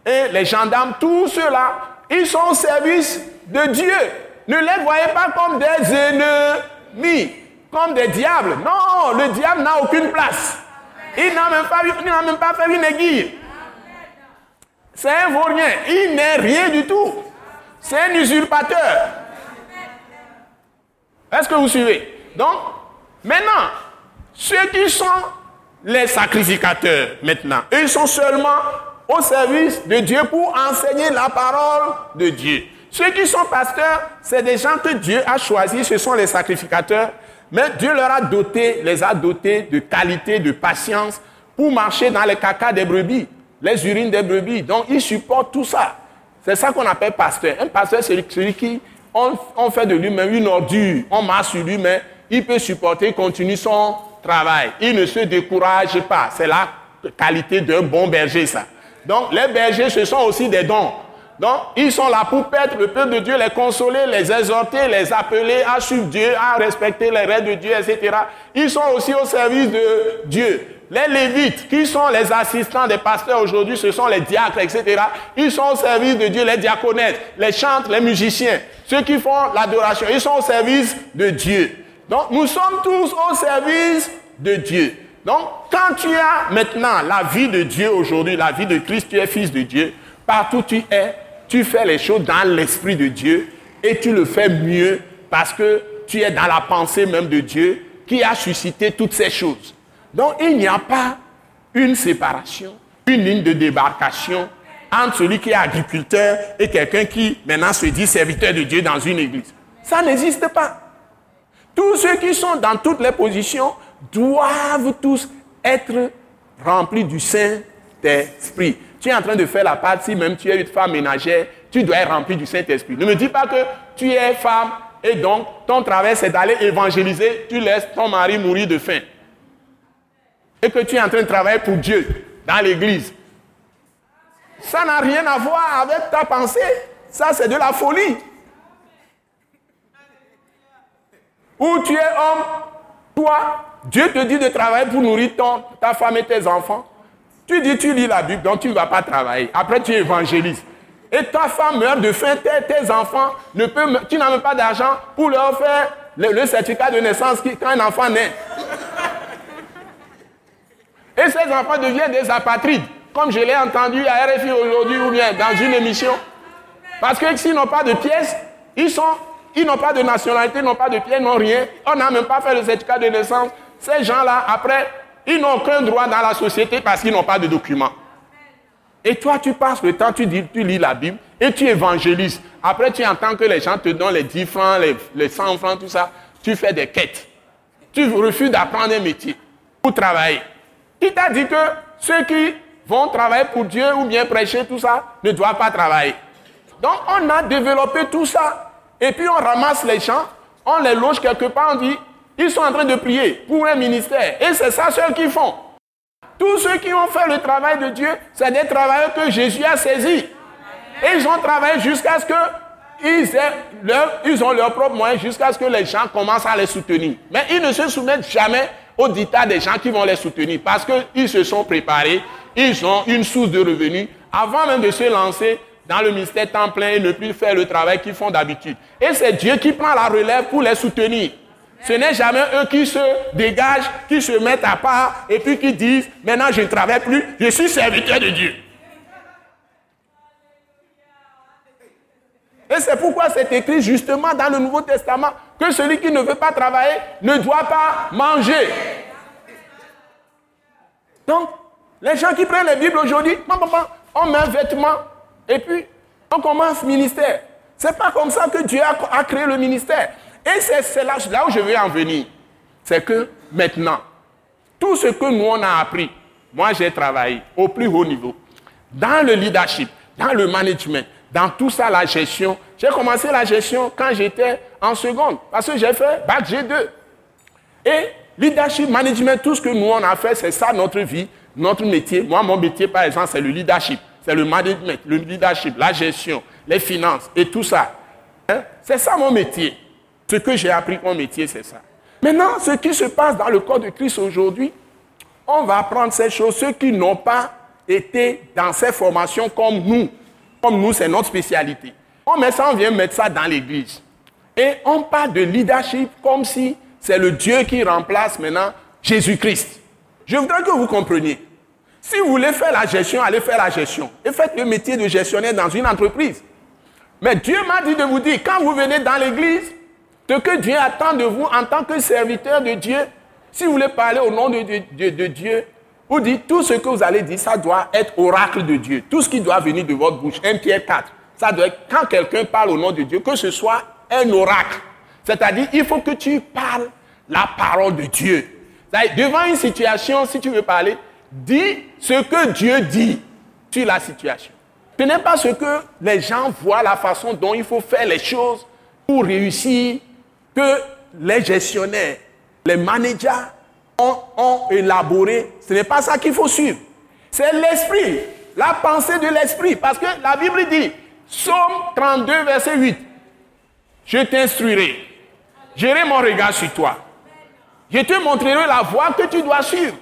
et les gendarmes, tous ceux-là, ils sont au service de Dieu. Ne les voyez pas comme des ennemis, comme des diables. Non, le diable n'a aucune place. Il n'a même, pas, même pas fait une aiguille. C'est un vaurien. Il n'est rien du tout. C'est un usurpateur. Est-ce que vous suivez? Donc, maintenant, ceux qui sont les sacrificateurs, maintenant, ils sont seulement au service de Dieu pour enseigner la parole de Dieu. Ceux qui sont pasteurs, c'est des gens que Dieu a choisis, ce sont les sacrificateurs, mais Dieu leur a doté, les a dotés de qualité, de patience pour marcher dans les cacas des brebis, les urines des brebis. Donc, ils supportent tout ça. C'est ça qu'on appelle pasteur. Un pasteur, c'est celui qui, on, fait de lui-même une ordure, on marche sur lui, mais il peut supporter, continuer son travail. Il ne se décourage pas. C'est la qualité d'un bon berger, ça. Donc, les bergers, ce sont aussi des dons. Donc, ils sont là pour perdre le peuple de Dieu, les consoler, les exhorter, les appeler à suivre Dieu, à respecter les règles de Dieu, etc. Ils sont aussi au service de Dieu. Les Lévites, qui sont les assistants des pasteurs aujourd'hui, ce sont les diacres, etc. Ils sont au service de Dieu, les diaconettes, les chantres, les musiciens, ceux qui font l'adoration, ils sont au service de Dieu. Donc nous sommes tous au service de Dieu. Donc quand tu as maintenant la vie de Dieu aujourd'hui, la vie de Christ, tu es fils de Dieu, partout tu es, tu fais les choses dans l'esprit de Dieu et tu le fais mieux parce que tu es dans la pensée même de Dieu qui a suscité toutes ces choses. Donc il n'y a pas une séparation, une ligne de débarcation entre celui qui est agriculteur et quelqu'un qui maintenant se dit serviteur de Dieu dans une église. Ça n'existe pas. Tous ceux qui sont dans toutes les positions doivent tous être remplis du Saint-Esprit. Tu es en train de faire la partie, même tu es une femme ménagère, tu dois être rempli du Saint-Esprit. Ne me dis pas que tu es femme et donc ton travail c'est d'aller évangéliser, tu laisses ton mari mourir de faim et que tu es en train de travailler pour Dieu dans l'église, ça n'a rien à voir avec ta pensée. Ça, c'est de la folie. Ou tu es homme, toi, Dieu te dit de travailler pour nourrir ton, ta femme et tes enfants. Tu dis, tu lis la Bible, donc tu ne vas pas travailler. Après, tu évangélises. Et ta femme meurt de faim, tes, enfants, ne peuvent, tu n'as même pas d'argent pour leur faire le, certificat de naissance quand un enfant naît. Et ces enfants deviennent des apatrides, comme je l'ai entendu à RFI aujourd'hui ou bien dans une émission. Parce que s'ils n'ont pas de pièces, ils sont, ils n'ont pas de nationalité, n'ont pas de pièces, n'ont rien. On n'a même pas fait le certificat de naissance. Ces gens-là, après, ils n'ont aucun droit dans la société parce qu'ils n'ont pas de documents. Et toi, tu passes le temps, tu, lis la Bible et tu évangélises. Après, tu entends que les gens te donnent les 10 francs, les, les 100 francs, tout ça. Tu fais des quêtes. Tu refuses d'apprendre un métier pour travailler. Qui t'a dit que ceux qui vont travailler pour Dieu ou bien prêcher tout ça ne doivent pas travailler? Donc on a développé tout ça. Et puis on ramasse les gens, on les loge quelque part, on dit, ils sont en train de prier pour un ministère. Et c'est ça ceux qui font. Tous ceux qui ont fait le travail de Dieu, c'est des travailleurs que Jésus a saisis. Et ils ont travaillé jusqu'à ce qu'ils ils ont leurs propres moyens, jusqu'à ce que les gens commencent à les soutenir. Mais ils ne se soumettent jamais au dictat des gens qui vont les soutenir parce qu'ils se sont préparés, ils ont une source de revenus. Avant même de se lancer, dans le ministère temps plein et ne plus faire le travail qu'ils font d'habitude. Et c'est Dieu qui prend la relève pour les soutenir. Ce n'est jamais eux qui se dégagent, qui se mettent à part et puis qui disent, maintenant je ne travaille plus, je suis serviteur de Dieu. Et c'est pourquoi c'est écrit justement dans le Nouveau Testament que celui qui ne veut pas travailler ne doit pas manger. Donc, les gens qui prennent les Bibles aujourd'hui, on met un vêtement et puis on commence ministère. C'est pas comme ça que Dieu a, créé le ministère. Et c'est là, où je veux en venir. C'est que maintenant, tout ce que nous on a appris, moi j'ai travaillé au plus haut niveau, dans le leadership, dans le management, dans tout ça, la gestion. J'ai commencé la gestion quand j'étais en seconde, parce que j'ai fait bac G2. Et leadership, management, tout ce que nous on a fait, c'est ça notre vie, notre métier. Moi, mon métier, par exemple, c'est le leadership, c'est le management, le leadership, la gestion, les finances et tout ça. Hein? C'est ça mon métier. Ce que j'ai appris mon métier, c'est ça. Maintenant, ce qui se passe dans le corps de Christ aujourd'hui, on va apprendre ces choses. Ceux qui n'ont pas été dans ces formations comme nous, comme nous, c'est notre spécialité. On met ça, on vient mettre ça dans l'église. Et on parle de leadership comme si c'est le Dieu qui remplace maintenant Jésus-Christ. Je voudrais que vous compreniez. Si vous voulez faire la gestion, allez faire la gestion. Et faites le métier de gestionnaire dans une entreprise. Mais Dieu m'a dit de vous dire, quand vous venez dans l'église, ce que Dieu attend de vous en tant que serviteur de Dieu, si vous voulez parler au nom de, Dieu, vous dites tout ce que vous allez dire, ça doit être oracle de Dieu. Tout ce qui doit venir de votre bouche. 1 Pierre 4. Ça doit être, quand quelqu'un parle au nom de Dieu, que ce soit un oracle. C'est-à-dire, il faut que tu parles la parole de Dieu. Devant une situation, si tu veux parler, dis ce que Dieu dit sur la situation. Ce n'est pas ce que les gens voient, la façon dont il faut faire les choses pour réussir, que les gestionnaires, les managers ont, élaboré. Ce n'est pas ça qu'il faut suivre. C'est l'esprit, la pensée de l'esprit. Parce que la Bible dit, Somme 32, verset 8, je t'instruirai, j'irai mon regard sur toi. Je te montrerai la voie que tu dois suivre.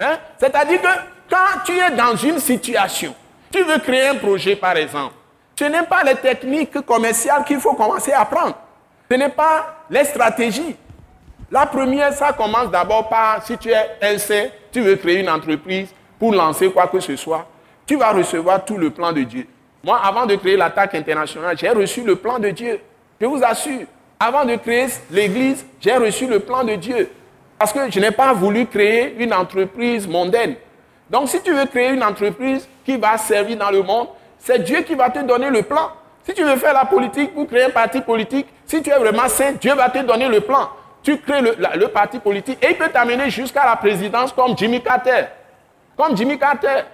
Hein? C'est-à-dire que quand tu es dans une situation, tu veux créer un projet par exemple, ce n'est pas les techniques commerciales qu'il faut commencer à apprendre. Ce n'est pas les stratégies. La première, ça commence d'abord par, si tu es un saint, tu veux créer une entreprise pour lancer quoi que ce soit, tu vas recevoir tout le plan de Dieu. Moi, avant de créer l'attaque internationale, j'ai reçu le plan de Dieu. Je vous assure, avant de créer l'église, j'ai reçu le plan de Dieu. Parce que je n'ai pas voulu créer une entreprise mondaine. Donc, si tu veux créer une entreprise qui va servir dans le monde, c'est Dieu qui va te donner le plan. Si tu veux faire la politique pour créer un parti politique, si tu es vraiment saint, Dieu va te donner le plan tu crées le, parti politique et il peut t'amener jusqu'à la présidence comme Jimmy Carter. Comme Jimmy Carter.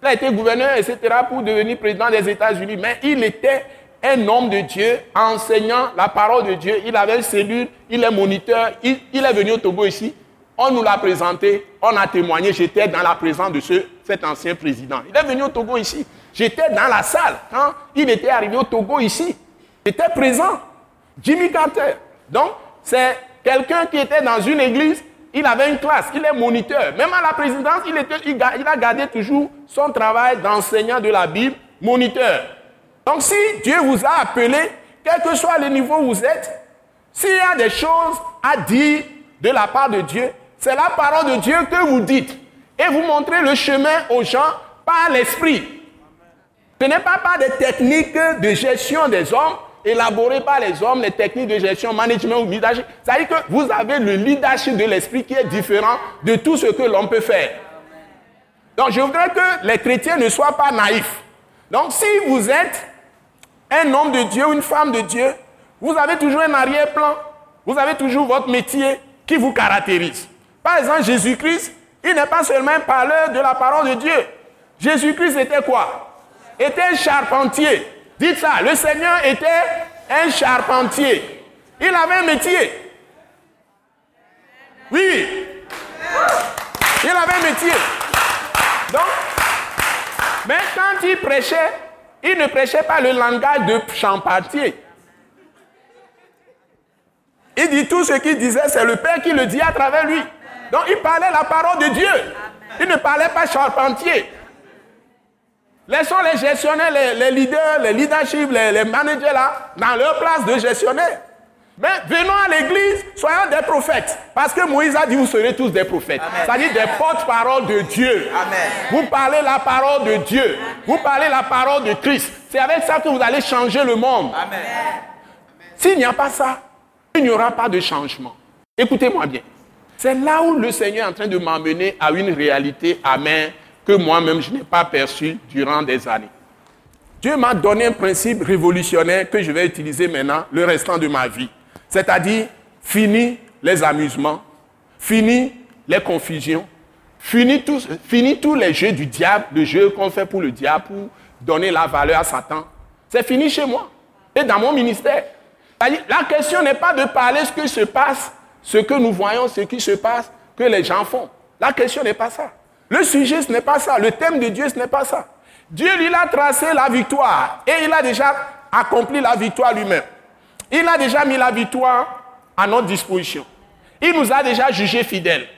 Il a été gouverneur, etc., pour devenir président des États-Unis. Mais il était un homme de Dieu, enseignant la parole de Dieu. Il avait une cellule, il est moniteur. Il, est venu au Togo ici. On nous l'a présenté, on a témoigné. J'étais dans la présence de ce, cet ancien président. Il est venu au Togo ici. J'étais dans la salle quand il était arrivé au Togo ici. J'étais présent. Jimmy Carter. Donc, c'est Quelqu'un qui était dans une église, il avait une classe, il est moniteur. Même à la présidence, il, a gardé toujours son travail d'enseignant de la Bible, moniteur. Donc si Dieu vous a appelé, quel que soit le niveau où vous êtes, s'il y a des choses à dire de la part de Dieu, c'est la parole de Dieu que vous dites. Et vous montrez le chemin aux gens par l'esprit. Ce n'est pas par des techniques de gestion des hommes, élaboré par les hommes, les techniques de gestion, management ou leadership. Ça veut dire que vous avez le leadership de l'esprit qui est différent de tout ce que l'on peut faire. Donc je voudrais que les chrétiens ne soient pas naïfs. Donc si vous êtes un homme de Dieu une femme de Dieu, vous avez toujours un arrière-plan. Vous avez toujours votre métier qui vous caractérise. Par exemple, Jésus-Christ, il n'est pas seulement un parleur de la parole de Dieu. Jésus-Christ était quoi? Était un charpentier. Dites ça, le Seigneur était un charpentier. Il avait un métier. Oui. Il avait un métier. Donc, mais quand il prêchait, il ne prêchait pas le langage de charpentier. Il dit tout ce qu'il disait, c'est le Père qui le dit à travers lui. Donc il parlait la parole de Dieu. Il ne parlait pas charpentier. Laissons les gestionnaires, les, leaders, les leaderships, les, les managers là, dans leur place de gestionnaire. Mais venons à l'église, soyons des prophètes. Parce que Moïse a dit, vous serez tous des prophètes. C'est-à-dire des porte-paroles de Dieu. Vous parlez la parole de Dieu. Vous parlez la parole de Christ. C'est avec ça que vous allez changer le monde. S'il n'y a pas ça, il n'y aura pas de changement. Écoutez-moi bien. C'est là où le Seigneur est en train de m'emmener à une réalité amère que moi-même je n'ai pas perçue durant des années. Dieu m'a donné un principe révolutionnaire que je vais utiliser maintenant le restant de ma vie. C'est-à-dire, fini les amusements, fini les confusions, fini tous, les jeux du diable, le jeu qu'on fait pour le diable, pour donner la valeur à Satan. C'est fini chez moi et dans mon ministère. La question n'est pas de parler ce qui se passe, ce que nous voyons, ce qui se passe, que les gens font. La question n'est pas ça. Le sujet, ce n'est pas ça. Le thème de Dieu, ce n'est pas ça. Dieu, lui, a tracé la victoire et il a déjà accompli la victoire lui-même. Il a déjà mis la victoire à notre disposition. Il nous a déjà jugés fidèles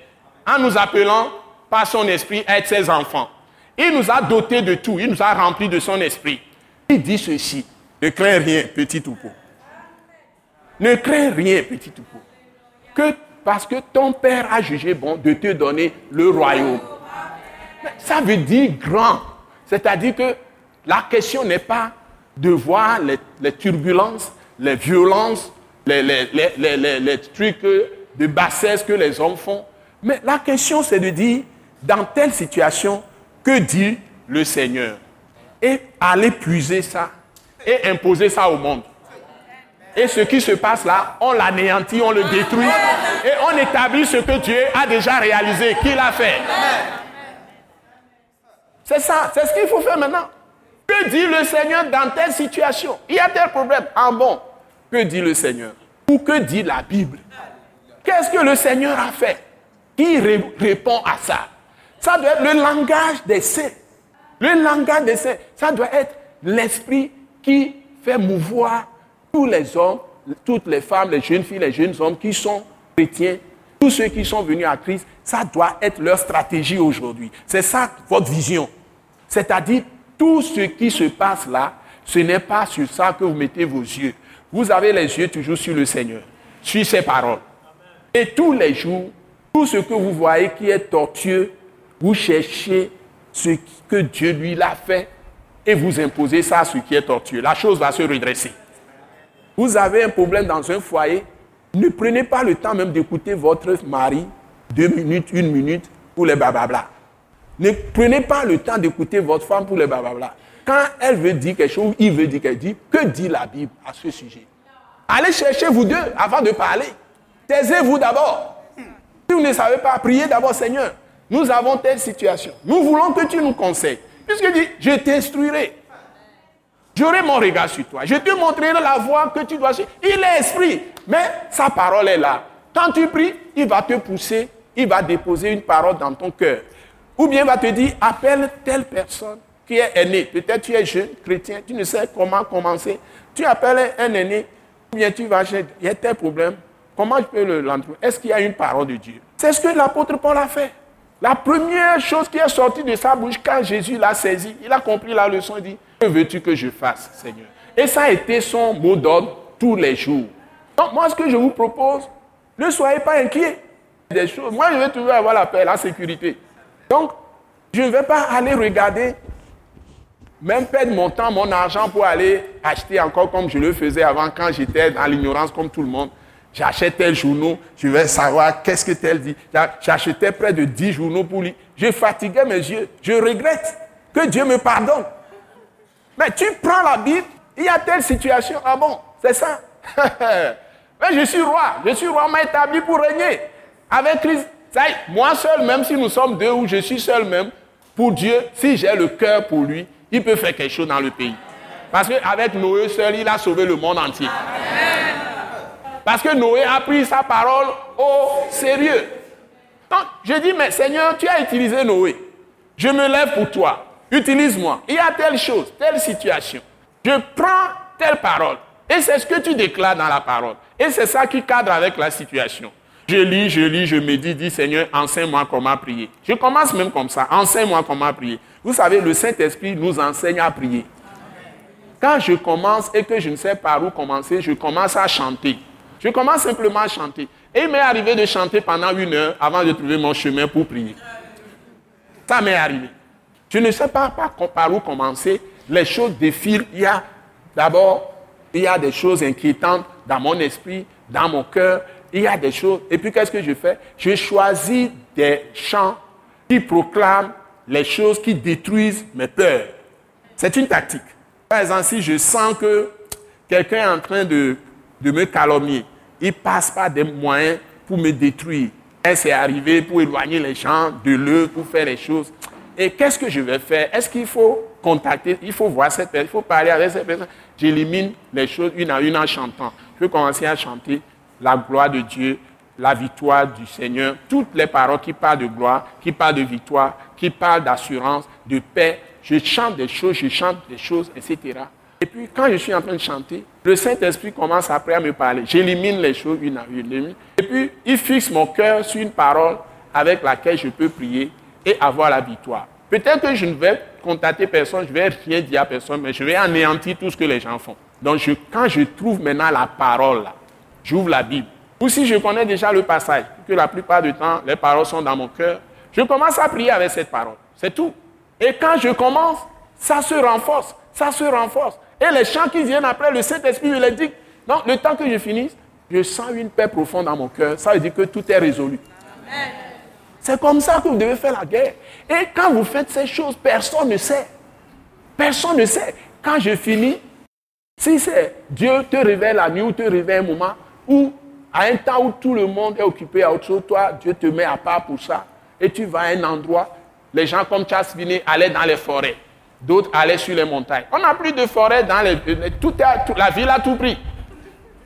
en nous appelant par son esprit à être ses enfants. Il nous a dotés de tout. Il nous a remplis de son esprit. Il dit ceci. Ne crains rien, petit troupeau. Ne crains rien, petit troupeau. Que parce que ton Père a jugé bon de te donner le royaume. Ça veut dire grand. C'est-à-dire que la question n'est pas de voir les turbulences, les violences, les, les, trucs de bassesse que les hommes font. Mais la question, c'est de dire, dans telle situation, que dit le Seigneur? Et aller puiser ça et imposer ça au monde. Et ce qui se passe là, on l'anéantit, on le détruit et on établit ce que Dieu a déjà réalisé, qu'il a fait. C'est ça, c'est ce qu'il faut faire maintenant. Que dit le Seigneur dans telle situation? Il y a tel problème. Ah bon, que dit le Seigneur Ou que dit la Bible? Qu'est-ce que le Seigneur a fait Qui répond à ça? Ça doit être le langage des saints. Le langage des saints, ça doit être l'esprit qui fait mouvoir tous les hommes, toutes les femmes, les jeunes filles, les jeunes hommes qui sont chrétiens, tous ceux qui sont venus à Christ, ça doit être leur stratégie aujourd'hui. C'est ça votre vision. C'est-à-dire, tout ce qui se passe là, ce n'est pas sur ça que vous mettez vos yeux. Vous avez les yeux toujours sur le Seigneur, sur ses paroles. Et tous les jours, tout ce que vous voyez qui est tortueux, vous cherchez ce que Dieu lui l'a fait et vous imposez ça à ce qui est tortueux. La chose va se redresser. Vous avez un problème dans un foyer, ne prenez pas le temps même d'écouter votre mari deux minutes, une minute pour les bababla. Ne prenez pas le temps d'écouter votre femme pour les bababla. Quand elle veut dire quelque chose, il veut dire quelque chose, que dit la Bible à ce sujet? Allez chercher vous deux avant de parler. Taisez-vous d'abord. Si vous ne savez pas, priez d'abord, Seigneur. Nous avons telle situation. Nous voulons que tu nous conseilles. Puisque dit, je t'instruirai. J'aurai mon regard sur toi. Je te montrerai la voie que tu dois suivre. Il est esprit, mais sa parole est là. Quand tu pries, il va te pousser, il va déposer une parole dans ton cœur. Ou bien il va te dire, appelle telle personne qui est aîné. Peut-être tu es jeune, chrétien, tu ne sais comment commencer. Tu appelles un aîné, bien tu vas chez, il y a tel problème. Comment je peux l'entendre? Est-ce qu'il y a une parole de Dieu? C'est ce que l'apôtre Paul a fait. La première chose qui est sortie de sa bouche quand Jésus l'a saisi, il a compris la leçon et dit, que veux-tu que je fasse, Seigneur? Et ça a été son mot d'ordre tous les jours. Donc moi, ce que je vous propose, ne soyez pas inquiets des choses. Moi, je vais toujours avoir la paix, la sécurité. Donc, je ne vais pas aller regarder même perdre mon temps, mon argent pour aller acheter encore comme je le faisais avant quand j'étais dans l'ignorance comme tout le monde. J'achète tel journaux, je vais savoir qu'est-ce que tel dit. J'achetais près de 10 journaux pour lui. Je fatiguais mes yeux. Je regrette que Dieu me pardonne. Mais tu prends la Bible, il y a telle situation. Ah bon, c'est ça. [LAUGHS] Mais je suis roi. Je suis roi, m'a établi pour régner. Avec Christ, moi seul, même si nous sommes deux ou je suis seul même, pour Dieu, si j'ai le cœur pour lui, il peut faire quelque chose dans le pays. Parce qu'avec Noé seul, il a sauvé le monde entier. Parce que Noé a pris sa parole au sérieux. Donc, je dis, mais Seigneur, tu as utilisé Noé. Je me lève pour toi. Utilise-moi. Il y a telle chose, telle situation. Je prends telle parole. Et c'est ce que tu déclares dans la parole. Et c'est ça qui cadre avec la situation. Je lis, je lis, je me dis, dis Seigneur, enseigne-moi comment prier. Je commence même comme ça, enseigne-moi comment prier. Vous savez, le Saint-Esprit nous enseigne à prier. Quand je commence et que je ne sais par où commencer, je commence à chanter. Je commence simplement à chanter. Et il m'est arrivé de chanter pendant une heure avant de trouver mon chemin pour prier. Ça m'est arrivé. Je ne sais pas, par où commencer. Les choses défilent. Il y a d'abord, il y a des choses inquiétantes dans mon esprit, dans mon cœur il y a des choses. Et puis qu'est-ce que je fais? Je choisis des chants qui proclament les choses qui détruisent mes peurs. C'est une tactique. Par exemple, si je sens que quelqu'un est en train de, me calomnier, il passe par des moyens pour me détruire. Et c'est arrivé pour éloigner les gens de l'eux, pour faire les choses? Et qu'est-ce que je vais faire? Est-ce qu'il faut contacter, il faut voir cette personne, il faut parler avec cette personne J'élimine les choses une à une en chantant. Je vais commencer à chanter la gloire de Dieu, la victoire du Seigneur, toutes les paroles qui parlent de gloire, qui parlent de victoire, qui parlent d'assurance, de paix. Je chante des choses, je chante des choses, etc. Et puis quand je suis en train de chanter, le Saint-Esprit commence après à me parler. J'élimine les choses une à une. Et puis il fixe mon cœur sur une parole avec laquelle je peux prier et avoir la victoire. Peut-être que je ne vais contacter personne, je ne vais rien dire à personne, mais je vais anéantir tout ce que les gens font. Donc quand je trouve maintenant la parole j'ouvre la Bible. Ou si je connais déjà le passage, que la plupart du temps, les paroles sont dans mon cœur, je commence à prier avec cette parole. C'est tout. Et quand je commence, ça se renforce, ça se renforce. Et les chants qui viennent après, le Saint-Esprit me les dit. Non, le temps que je finisse, je sens une paix profonde dans mon cœur. Ça veut dire que tout est résolu. C'est comme ça que vous devez faire la guerre. Et quand vous faites ces choses, personne ne sait. Personne ne sait. Quand je finis, si c'est Dieu te révèle la nuit ou te révèle un moment, ou à un temps où tout le monde est occupé à autre chose, toi, Dieu te met à part pour ça. Et tu vas à un endroit, les gens comme Charles allaient dans les forêts, d'autres allaient sur les montagnes. On n'a plus de forêt dans les... Tout la ville a tout pris.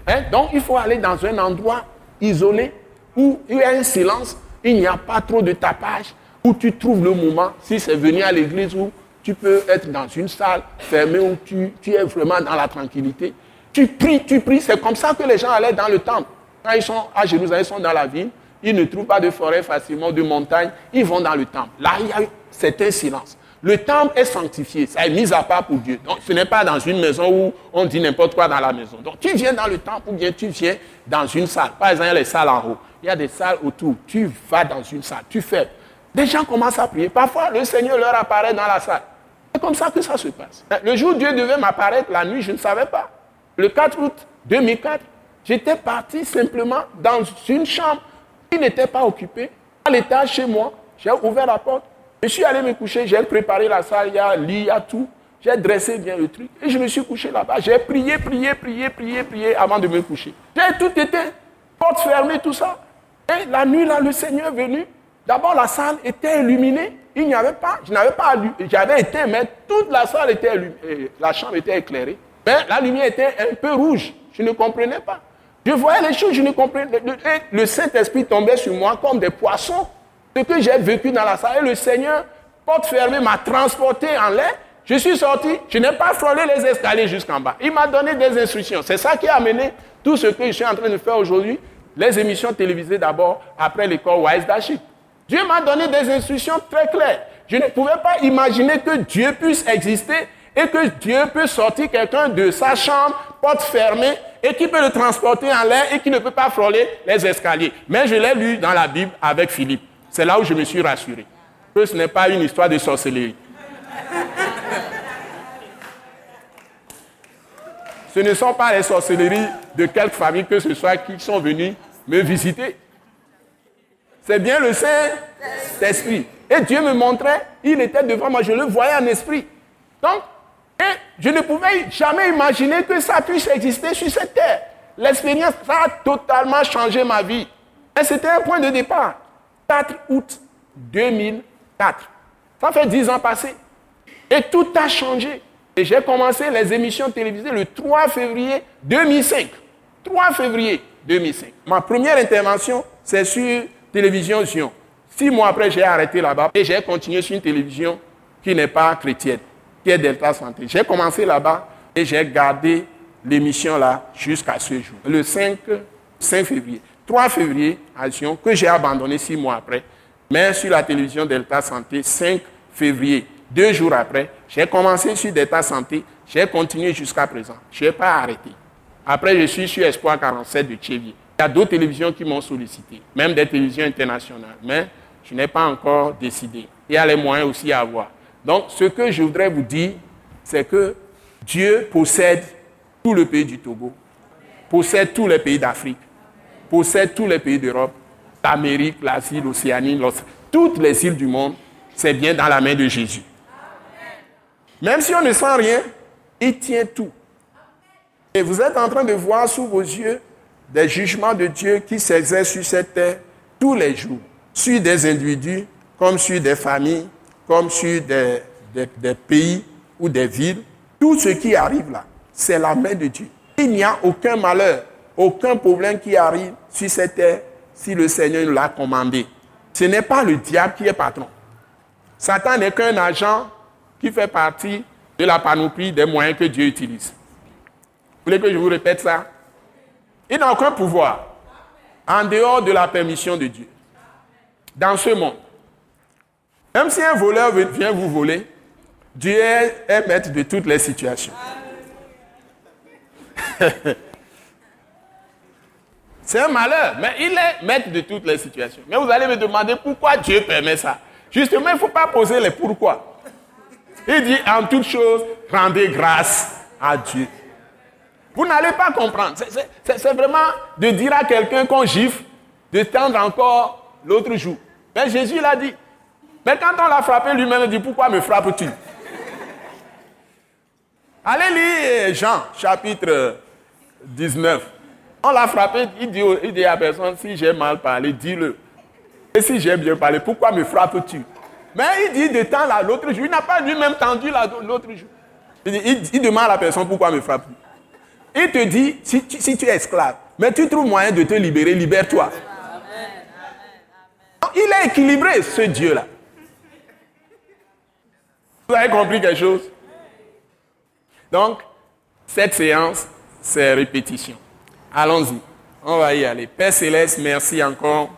Hein? Donc il faut aller dans un endroit isolé où il y a un silence, il n'y a pas trop de tapage, où tu trouves le moment, si c'est venir à l'église où tu peux être dans une salle fermée où tu es vraiment dans la tranquillité. Tu pries, tu pries. C'est comme ça que les gens allaient dans le temple. Quand ils sont à Jérusalem, ils sont dans la ville, ils ne trouvent pas de forêt facilement, de montagne, ils vont dans le temple. Là, il y a un silence. Le temple est sanctifié, ça est mis à part pour Dieu. Donc ce n'est pas dans une maison où on dit n'importe quoi dans la maison. Donc tu viens dans le temple ou bien tu viens dans une salle. Par exemple, il y a les salles en haut, il y a des salles autour. Tu vas dans une salle, tu fais. Des gens commencent à prier. Parfois, le Seigneur leur apparaît dans la salle. C'est comme ça que ça se passe. Le jour où Dieu devait m'apparaître la nuit, je ne savais pas. Le 4 août 2004, j'étais parti simplement dans une chambre qui n'était pas occupée. À l'étage chez moi, j'ai ouvert la porte. Je suis allé me coucher, j'ai préparé la salle, il y a lit, il y a tout. J'ai dressé bien le truc et je me suis couché là-bas. J'ai prié, prié, prié, prié, prié avant de me coucher. J'ai tout été, porte fermée, tout ça. Et la nuit, là, le Seigneur est venu. D'abord, la salle était illuminée il n'y avait pas, je n'avais pas, j'avais éteint, mais toute la salle était la chambre était éclairée. Mais la lumière était un peu rouge, je ne comprenais pas. Je voyais les choses, je ne comprenais pas. Le Saint-Esprit tombait sur moi comme des poissons. Ce que j'ai vécu dans la salle, et le Seigneur, porte fermée, m'a transporté en l'air. Je suis sorti, je n'ai pas frôlé les escaliers jusqu'en bas. Il m'a donné des instructions. C'est ça qui a amené tout ce que je suis en train de faire aujourd'hui. Les émissions télévisées d'abord, après l'école Wise Dashik. Dieu m'a donné des instructions très claires. Je ne pouvais pas imaginer que Dieu puisse exister et que Dieu peut sortir quelqu'un de sa chambre, porte fermée, et qui peut le transporter en l'air et qui ne peut pas frôler les escaliers. Mais je l'ai lu dans la Bible avec Philippe. C'est là où je me suis rassuré. Que ce n'est pas une histoire de sorcellerie. Ce ne sont pas les sorcelleries de quelque famille que ce soit qui sont venus me visiter. C'est bien le Saint-Esprit. Et Dieu me montrait, il était devant moi, je le voyais en esprit. Donc, et je ne pouvais jamais imaginer que ça puisse exister sur cette terre. L'expérience, ça a totalement changé ma vie. Et c'était un point de départ. 4 août 2004. Ça fait 10 ans passés. Et tout a changé. Et j'ai commencé les émissions télévisées le 3 février 2005. 3 février 2005. Ma première intervention, c'est sur télévision Zion. Six mois après, j'ai arrêté là-bas et j'ai continué sur une télévision qui n'est pas chrétienne, qui est Delta Santé. J'ai commencé là-bas et j'ai gardé l'émission là jusqu'à ce jour, le 5, 5 février. 3 février à Sion, que j'ai abandonné six mois après. Mais sur la télévision Delta Santé, 5 février, deux jours après, j'ai commencé sur Delta Santé, j'ai continué jusqu'à présent. Je n'ai pas arrêté. Après, je suis sur Espoir 47 de Tchévier. Il y a d'autres télévisions qui m'ont sollicité, même des télévisions internationales. Mais je n'ai pas encore décidé. Il y a les moyens aussi à avoir. Donc, ce que je voudrais vous dire, c'est que Dieu possède tout le pays du Togo, possède tous les pays d'Afrique, possède tous les pays d'Europe, l'Amérique, l'Asie, l'Océanie, toutes les îles du monde, c'est bien dans la main de Jésus. Même si on ne sent rien, il tient tout. Et vous êtes en train de voir sous vos yeux des jugements de Dieu qui s'exercent sur cette terre tous les jours, sur des individus, comme sur des familles, comme sur des, pays ou des villes. Tout ce qui arrive là, c'est la main de Dieu. Il n'y a aucun malheur, aucun problème qui arrive sur cette terre si le Seigneur nous l'a commandé. Ce n'est pas le diable qui est patron. Satan n'est qu'un agent qui fait partie de la panoplie des moyens que Dieu utilise. Vous voulez que je vous répète ça? Il n'a aucun pouvoir en dehors de la permission de Dieu. Dans ce monde. Même si un voleur vient vous voler, Dieu est maître de toutes les situations. [LAUGHS] C'est un malheur, mais il est maître de toutes les situations. Mais vous allez me demander pourquoi Dieu permet ça. Justement, il ne faut pas poser les pourquoi. Il dit en toutes choses, rendez grâce à Dieu. Vous n'allez pas comprendre. C'est vraiment de dire à quelqu'un qu'on gifle, de tendre encore l'autre jour. Mais Jésus l'a dit. Mais quand on l'a frappé, lui-même il dit Pourquoi me frappes-tu? Allez lire Jean, chapitre 19. On l'a frappé, il dit, il dit à la personne Si j'ai mal parlé, dis-le. Et si j'ai bien parlé, pourquoi me frappes-tu? Mais il dit de temps là, l'autre jour, il n'a pas lui-même tendu l'autre jour. Il, demande à la personne Pourquoi me frappes-tu? Il te dit si tu, si tu es esclave, mais tu trouves moyen de te libérer, libère-toi. Il est équilibré, ce Dieu-là. Vous avez compris quelque chose? Donc, cette séance, c'est répétition. Allons-y. On va y aller. Père Céleste, merci encore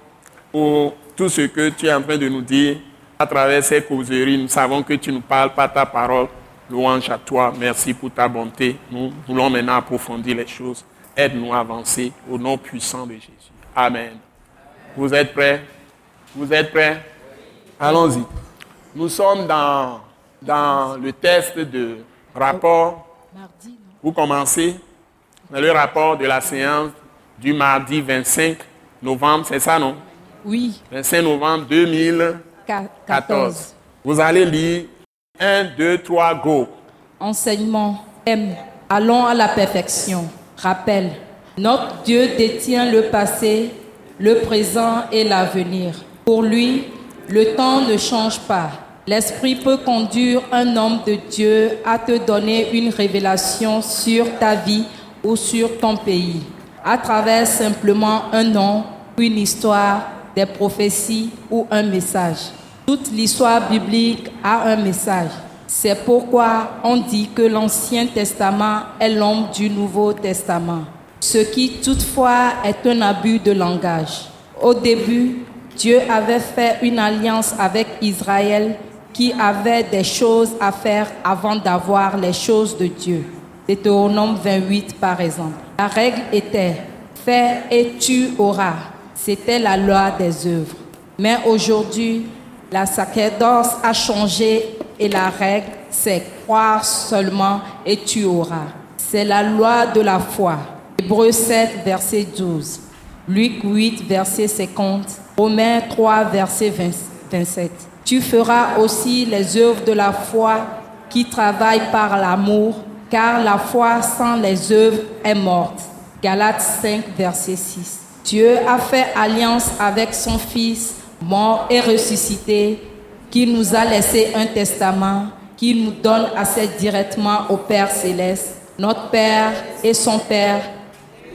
pour tout ce que tu es en train de nous dire à travers ces causeries. Nous savons que tu nous parles par ta parole. Louange à toi. Merci pour ta bonté. Nous voulons maintenant approfondir les choses. Aide-nous à avancer au nom puissant de Jésus. Amen. Vous êtes prêts? Vous êtes prêts? Allons-y. Nous sommes dans dans le test de rapport, vous commencez le rapport de la séance du mardi 25 novembre, c'est ça, non? Oui. 25 novembre 2014. Vous allez lire 1, 2, 3, go. Enseignement M. Allons à la perfection. Rappel. Notre Dieu détient le passé, le présent et l'avenir. Pour lui, le temps ne change pas. L'Esprit peut conduire un homme de Dieu à te donner une révélation sur ta vie ou sur ton pays, à travers simplement un nom, une histoire, des prophéties ou un message. Toute l'histoire biblique a un message. C'est pourquoi on dit que l'Ancien Testament est l'homme du Nouveau Testament, ce qui toutefois est un abus de langage. Au début, Dieu avait fait une alliance avec Israël qui avait des choses à faire avant d'avoir les choses de Dieu. Deutéronome 28 par exemple. La règle était fais et tu auras. C'était la loi des œuvres. Mais aujourd'hui, la sacerdoce a changé et la règle c'est croire seulement et tu auras. C'est la loi de la foi. Hébreu 7 verset 12. Luc 8 verset 50. Romains 3 verset 27. Tu feras aussi les œuvres de la foi qui travaillent par l'amour, car la foi sans les œuvres est morte. Galates 5, verset 6. Dieu a fait alliance avec son Fils, mort et ressuscité, qui nous a laissé un testament, qui nous donne accès directement au Père céleste, notre Père et son Père,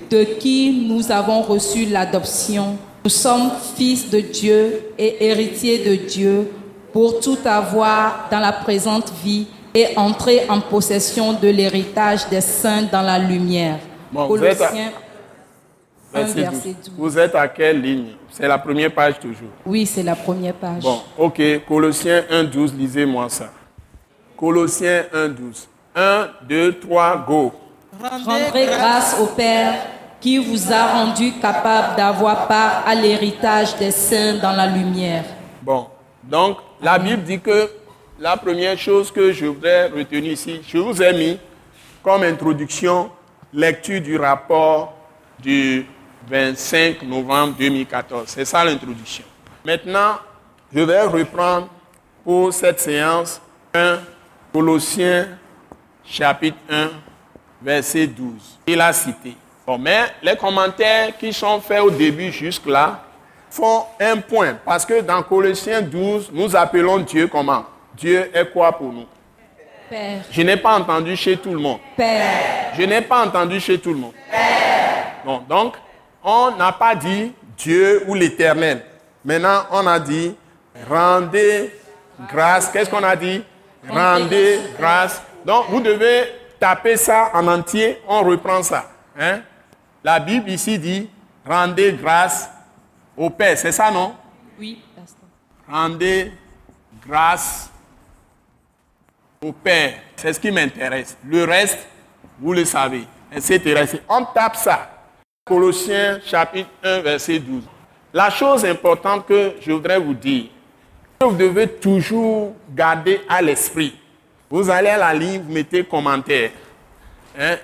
de qui nous avons reçu l'adoption. Nous sommes fils de Dieu et héritiers de Dieu pour tout avoir dans la présente vie et entrer en possession de l'héritage des saints dans la lumière. vous, êtes verset 12. 12. Vous êtes à quelle ligne? C'est la première page toujours. Oui, c'est la première page. Bon, ok. Colossiens 1, 12, lisez-moi ça. Colossiens 1, 12. 1, 2, 3, go. Rendrez grâce au Père qui vous a rendu capable d'avoir part à l'héritage des saints dans la lumière. Bon, donc la Bible dit que la première chose que je voudrais retenir ici, je vous ai mis comme introduction lecture du rapport du 25 novembre 2014. C'est ça l'introduction. Maintenant, je vais reprendre pour cette séance 1 Colossiens chapitre 1 verset 12. Il a cité. Bon, mais les commentaires qui sont faits au début jusque-là font un point. Parce que dans Colossiens 12, nous appelons Dieu comment? Dieu est quoi pour nous? Père, Je n'ai pas entendu chez tout le monde. Père, Je n'ai pas entendu chez tout le monde. Bon, donc, on n'a pas dit Dieu ou l'éternel. Maintenant, on a dit rendez grâce. Qu'est-ce qu'on a dit? Rendez grâce. Donc, vous devez taper ça en entier. On reprend ça. Hein? La Bible ici dit rendez grâce au Père. C'est ça, non? Oui, pasteur. Rendez grâce au Père. C'est ce qui m'intéresse. Le reste, vous le savez, etc. On tape ça. Colossiens chapitre 1, verset 12. La chose importante que je voudrais vous dire, que vous devez toujours garder à l'esprit. Vous allez à la ligne, vous mettez commentaire. Hein?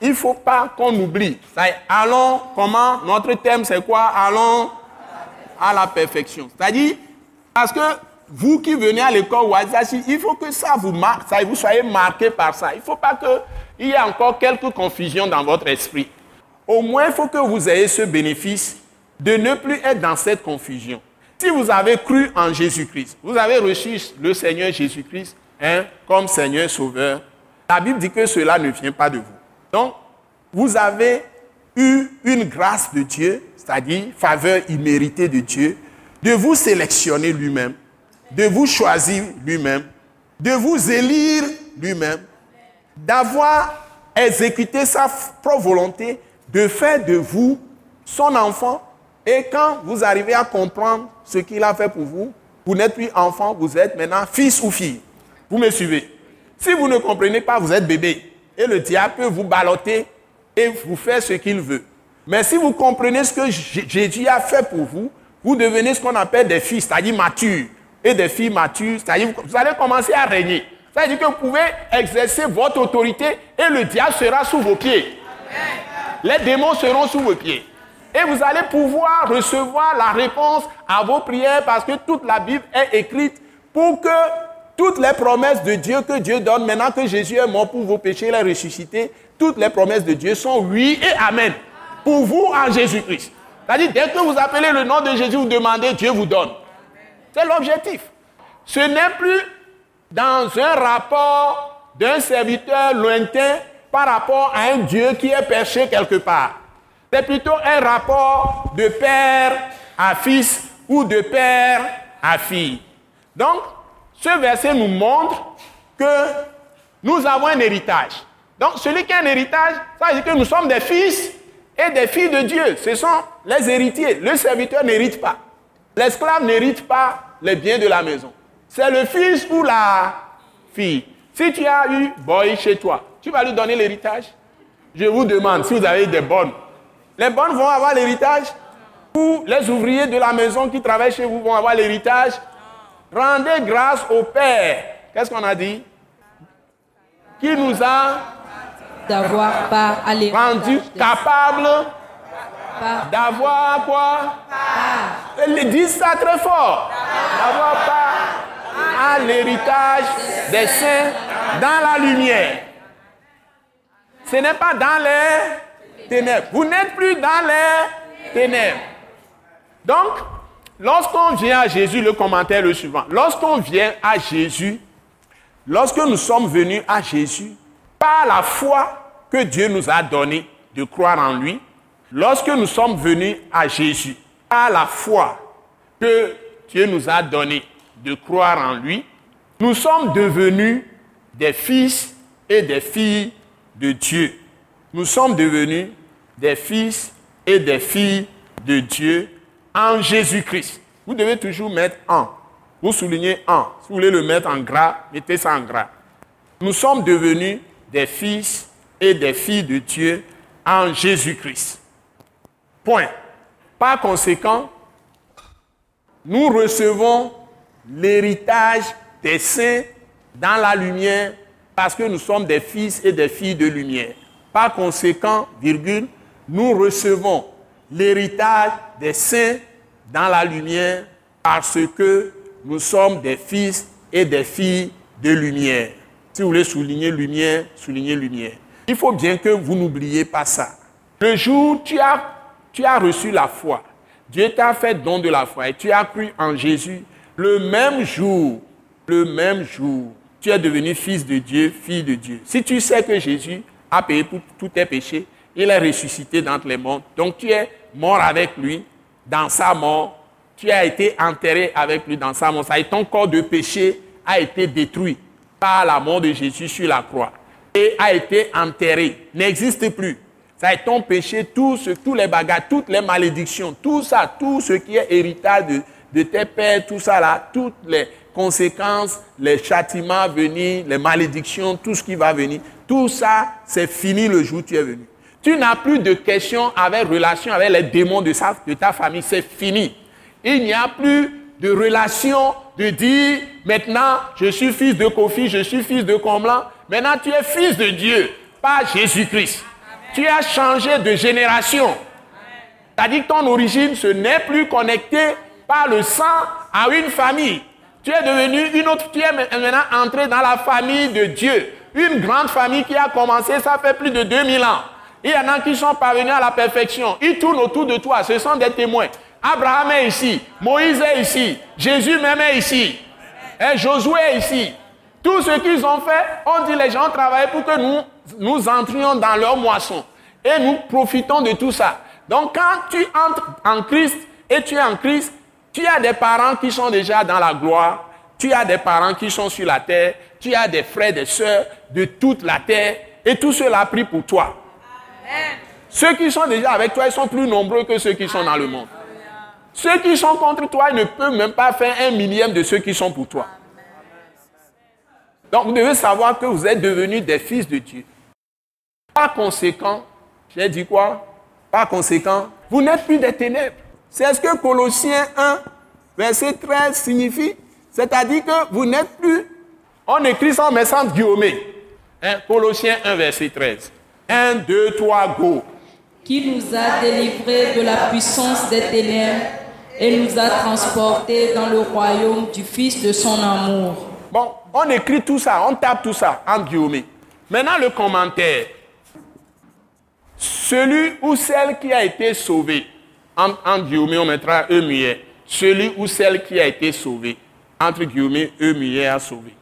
Il ne faut pas qu'on oublie. Ça allons, comment? Notre thème, c'est quoi? Allons à la perfection. C'est-à-dire, parce que vous qui venez à l'école Wazashi, il faut que ça vous marque, ça, vous soyez marqué par ça. Il ne faut pas qu'il y ait encore quelques confusions dans votre esprit. Au moins, il faut que vous ayez ce bénéfice de ne plus être dans cette confusion. Si vous avez cru en Jésus-Christ, vous avez reçu le Seigneur Jésus-Christ hein, comme Seigneur Sauveur, la Bible dit que cela ne vient pas de vous. Donc, vous avez eu une grâce de Dieu, c'est-à-dire faveur imméritée de Dieu, de vous sélectionner lui-même, de vous choisir lui-même, de vous élire lui-même, d'avoir exécuté sa propre volonté, de faire de vous son enfant. Et quand vous arrivez à comprendre ce qu'il a fait pour vous, vous n'êtes plus enfant, vous êtes maintenant fils ou fille. Vous me suivez Si vous ne comprenez pas, vous êtes bébé. Et le diable peut vous balloter et vous faire ce qu'il veut. Mais si vous comprenez ce que Jésus a fait pour vous, vous devenez ce qu'on appelle des fils, c'est-à-dire matures, et des filles matures, c'est-à-dire vous allez commencer à régner. C'est-à-dire que vous pouvez exercer votre autorité et le diable sera sous vos pieds. Les démons seront sous vos pieds. Et vous allez pouvoir recevoir la réponse à vos prières parce que toute la Bible est écrite pour que toutes les promesses de Dieu que Dieu donne, maintenant que Jésus est mort pour vos péchés, il est ressuscité, toutes les promesses de Dieu sont oui et amen pour vous en Jésus-Christ. C'est-à-dire, dès que vous appelez le nom de Jésus, vous demandez, Dieu vous donne. C'est l'objectif. Ce n'est plus dans un rapport d'un serviteur lointain par rapport à un Dieu qui est perché quelque part. C'est plutôt un rapport de père à fils ou de père à fille. Donc, ce verset nous montre que nous avons un héritage. Donc, celui qui a un héritage, ça veut dire que nous sommes des fils et des filles de Dieu. Ce sont les héritiers. Le serviteur n'hérite pas. L'esclave n'hérite pas les biens de la maison. C'est le fils ou la fille. Si tu as eu boy chez toi, tu vas lui donner l'héritage. Je vous demande si vous avez des bonnes. Les bonnes vont avoir l'héritage ou les ouvriers de la maison qui travaillent chez vous vont avoir l'héritage. Rendez grâce au Père. Qu'est-ce qu'on a dit? Qui nous a D'avoir part à rendu part d'avoir quoi? Ils disent ça très fort. D'avoir part à l'héritage des saints dans la lumière. Ce n'est pas dans les ténèbres. Vous n'êtes plus dans les ténèbres. Donc, lorsqu'on vient à Jésus, le commentaire est le suivant. Lorsqu'on vient à Jésus, lorsque nous sommes venus à Jésus, la foi que Dieu nous a donnée de croire en lui, lorsque nous sommes venus à Jésus, par la foi que Dieu nous a donnée de croire en lui, nous sommes devenus des fils et des filles de Dieu. Nous sommes devenus des fils et des filles de Dieu en Jésus-Christ. Vous devez toujours mettre en. Vous soulignez en. Si vous voulez le mettre en gras, mettez ça en gras. Nous sommes devenus des fils et des filles de Dieu en Jésus-Christ. Point. Par conséquent, nous recevons l'héritage des saints dans la lumière parce que nous sommes des fils et des filles de lumière. Par conséquent, virgule, nous recevons l'héritage des saints dans la lumière parce que nous sommes des fils et des filles de lumière. Si vous voulez souligner lumière, soulignez lumière. Il faut bien que vous n'oubliez pas ça. Le jour où tu as, reçu la foi, Dieu t'a fait don de la foi et tu as cru en Jésus, le même jour, le même jour, tu es devenu fils de Dieu, fille de Dieu. Si tu sais que Jésus a payé pour tous tes péchés, il est ressuscité d'entre les morts, donc tu es mort avec lui dans sa mort, tu as été enterré avec lui dans sa mort. Ça et ton corps de péché a été détruit par la mort de Jésus sur la croix et a été enterré, n'existe plus. Ça est ton péché, tout tous les bagages, toutes les malédictions, tout ça, tout ce qui est héritage de, tes pères, tout ça là, toutes les conséquences, les châtiments à venir, les malédictions, tout ce qui va venir, tout ça, c'est fini le jour où tu es venu. Tu n'as plus de questions avec relation avec les démons de, de ta famille, c'est fini. Il n'y a plus de relation de dire maintenant je suis fils de Kofi, je suis fils de Comblan. Maintenant tu es fils de Dieu, pas Jésus-Christ. Tu as changé de génération. C'est-à-dire que ton origine, ce n'est plus connecté par le sang à une famille. Tu es devenu une autre, tu es maintenant entré dans la famille de Dieu. Une grande famille qui a commencé, ça fait plus de 2000 ans. Il y en a qui sont parvenus à la perfection. Ils tournent autour de toi. Ce sont des témoins. Abraham est ici. Moïse est ici. Jésus même est ici. Et Josué est ici. Tout ce qu'ils ont fait, on dit les gens travaillent pour que nous, nous entrions dans leur moisson. Et nous profitons de tout ça. Donc quand tu entres en Christ et tu es en Christ, tu as des parents qui sont déjà dans la gloire. Tu as des parents qui sont sur la terre. Tu as des frères, des sœurs de toute la terre. Et tout cela a pris pour toi. Ceux qui sont déjà avec toi, ils sont plus nombreux que ceux qui sont dans le monde. Ceux qui sont contre toi, ne peuvent même pas faire un millième de ceux qui sont pour toi. Donc vous devez savoir que vous êtes devenus des fils de Dieu. Par conséquent, j'ai dit quoi? Par conséquent, vous n'êtes plus des ténèbres. C'est ce que Colossiens 1, verset 13 signifie. C'est-à-dire que vous n'êtes plus, on écrit ça en mettant Guillaume. Colossiens 1, verset 13. 1, 2, 3, go. Qui nous a délivrés de la puissance des ténèbres et nous a transportés dans le royaume du Fils de son amour. Bon, on écrit tout ça, on tape tout ça en guillemets. Maintenant, le commentaire. Celui ou celle qui a été sauvé, en, en guillemets, on mettra E muet. Celui ou celle qui a été sauvé, entre guillemets, E muet a sauvé.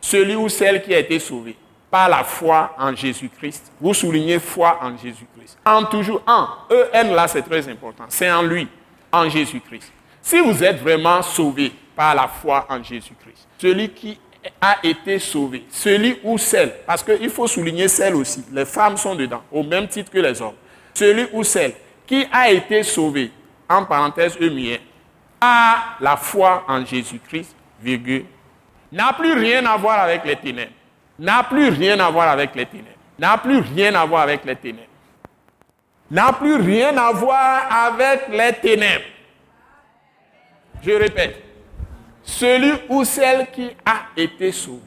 Celui ou celle qui a été sauvé par la foi en Jésus-Christ. Vous soulignez foi en Jésus-Christ. En toujours en. E-N là, c'est très important. C'est en lui, en Jésus-Christ. Si vous êtes vraiment sauvé par la foi en Jésus-Christ, celui qui a été sauvé, celui ou celle, parce qu'il faut souligner celle aussi, les femmes sont dedans, au même titre que les hommes, celui ou celle qui a été sauvé, en parenthèse E a la foi en Jésus-Christ, virgule, n'a plus rien à voir avec les ténèbres n'a plus rien à voir avec les ténèbres. N'a plus rien à voir avec les ténèbres. N'a plus rien à voir avec les ténèbres. Je répète, celui ou celle qui a été sauvé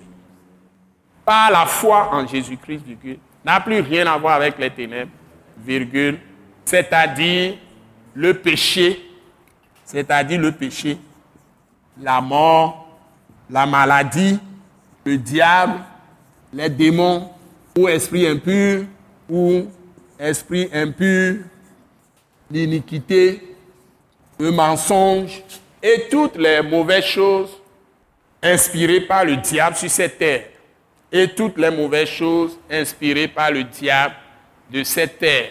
par la foi en Jésus-Christ, n'a plus rien à voir avec les ténèbres, virgule, c'est-à-dire le péché, c'est-à-dire le péché, la mort, la maladie, le diable, les démons ou esprit impur ou esprit impur, l'iniquité, le mensonge et toutes les mauvaises choses inspirées par le diable sur cette terre et toutes les mauvaises choses inspirées par le diable de cette terre.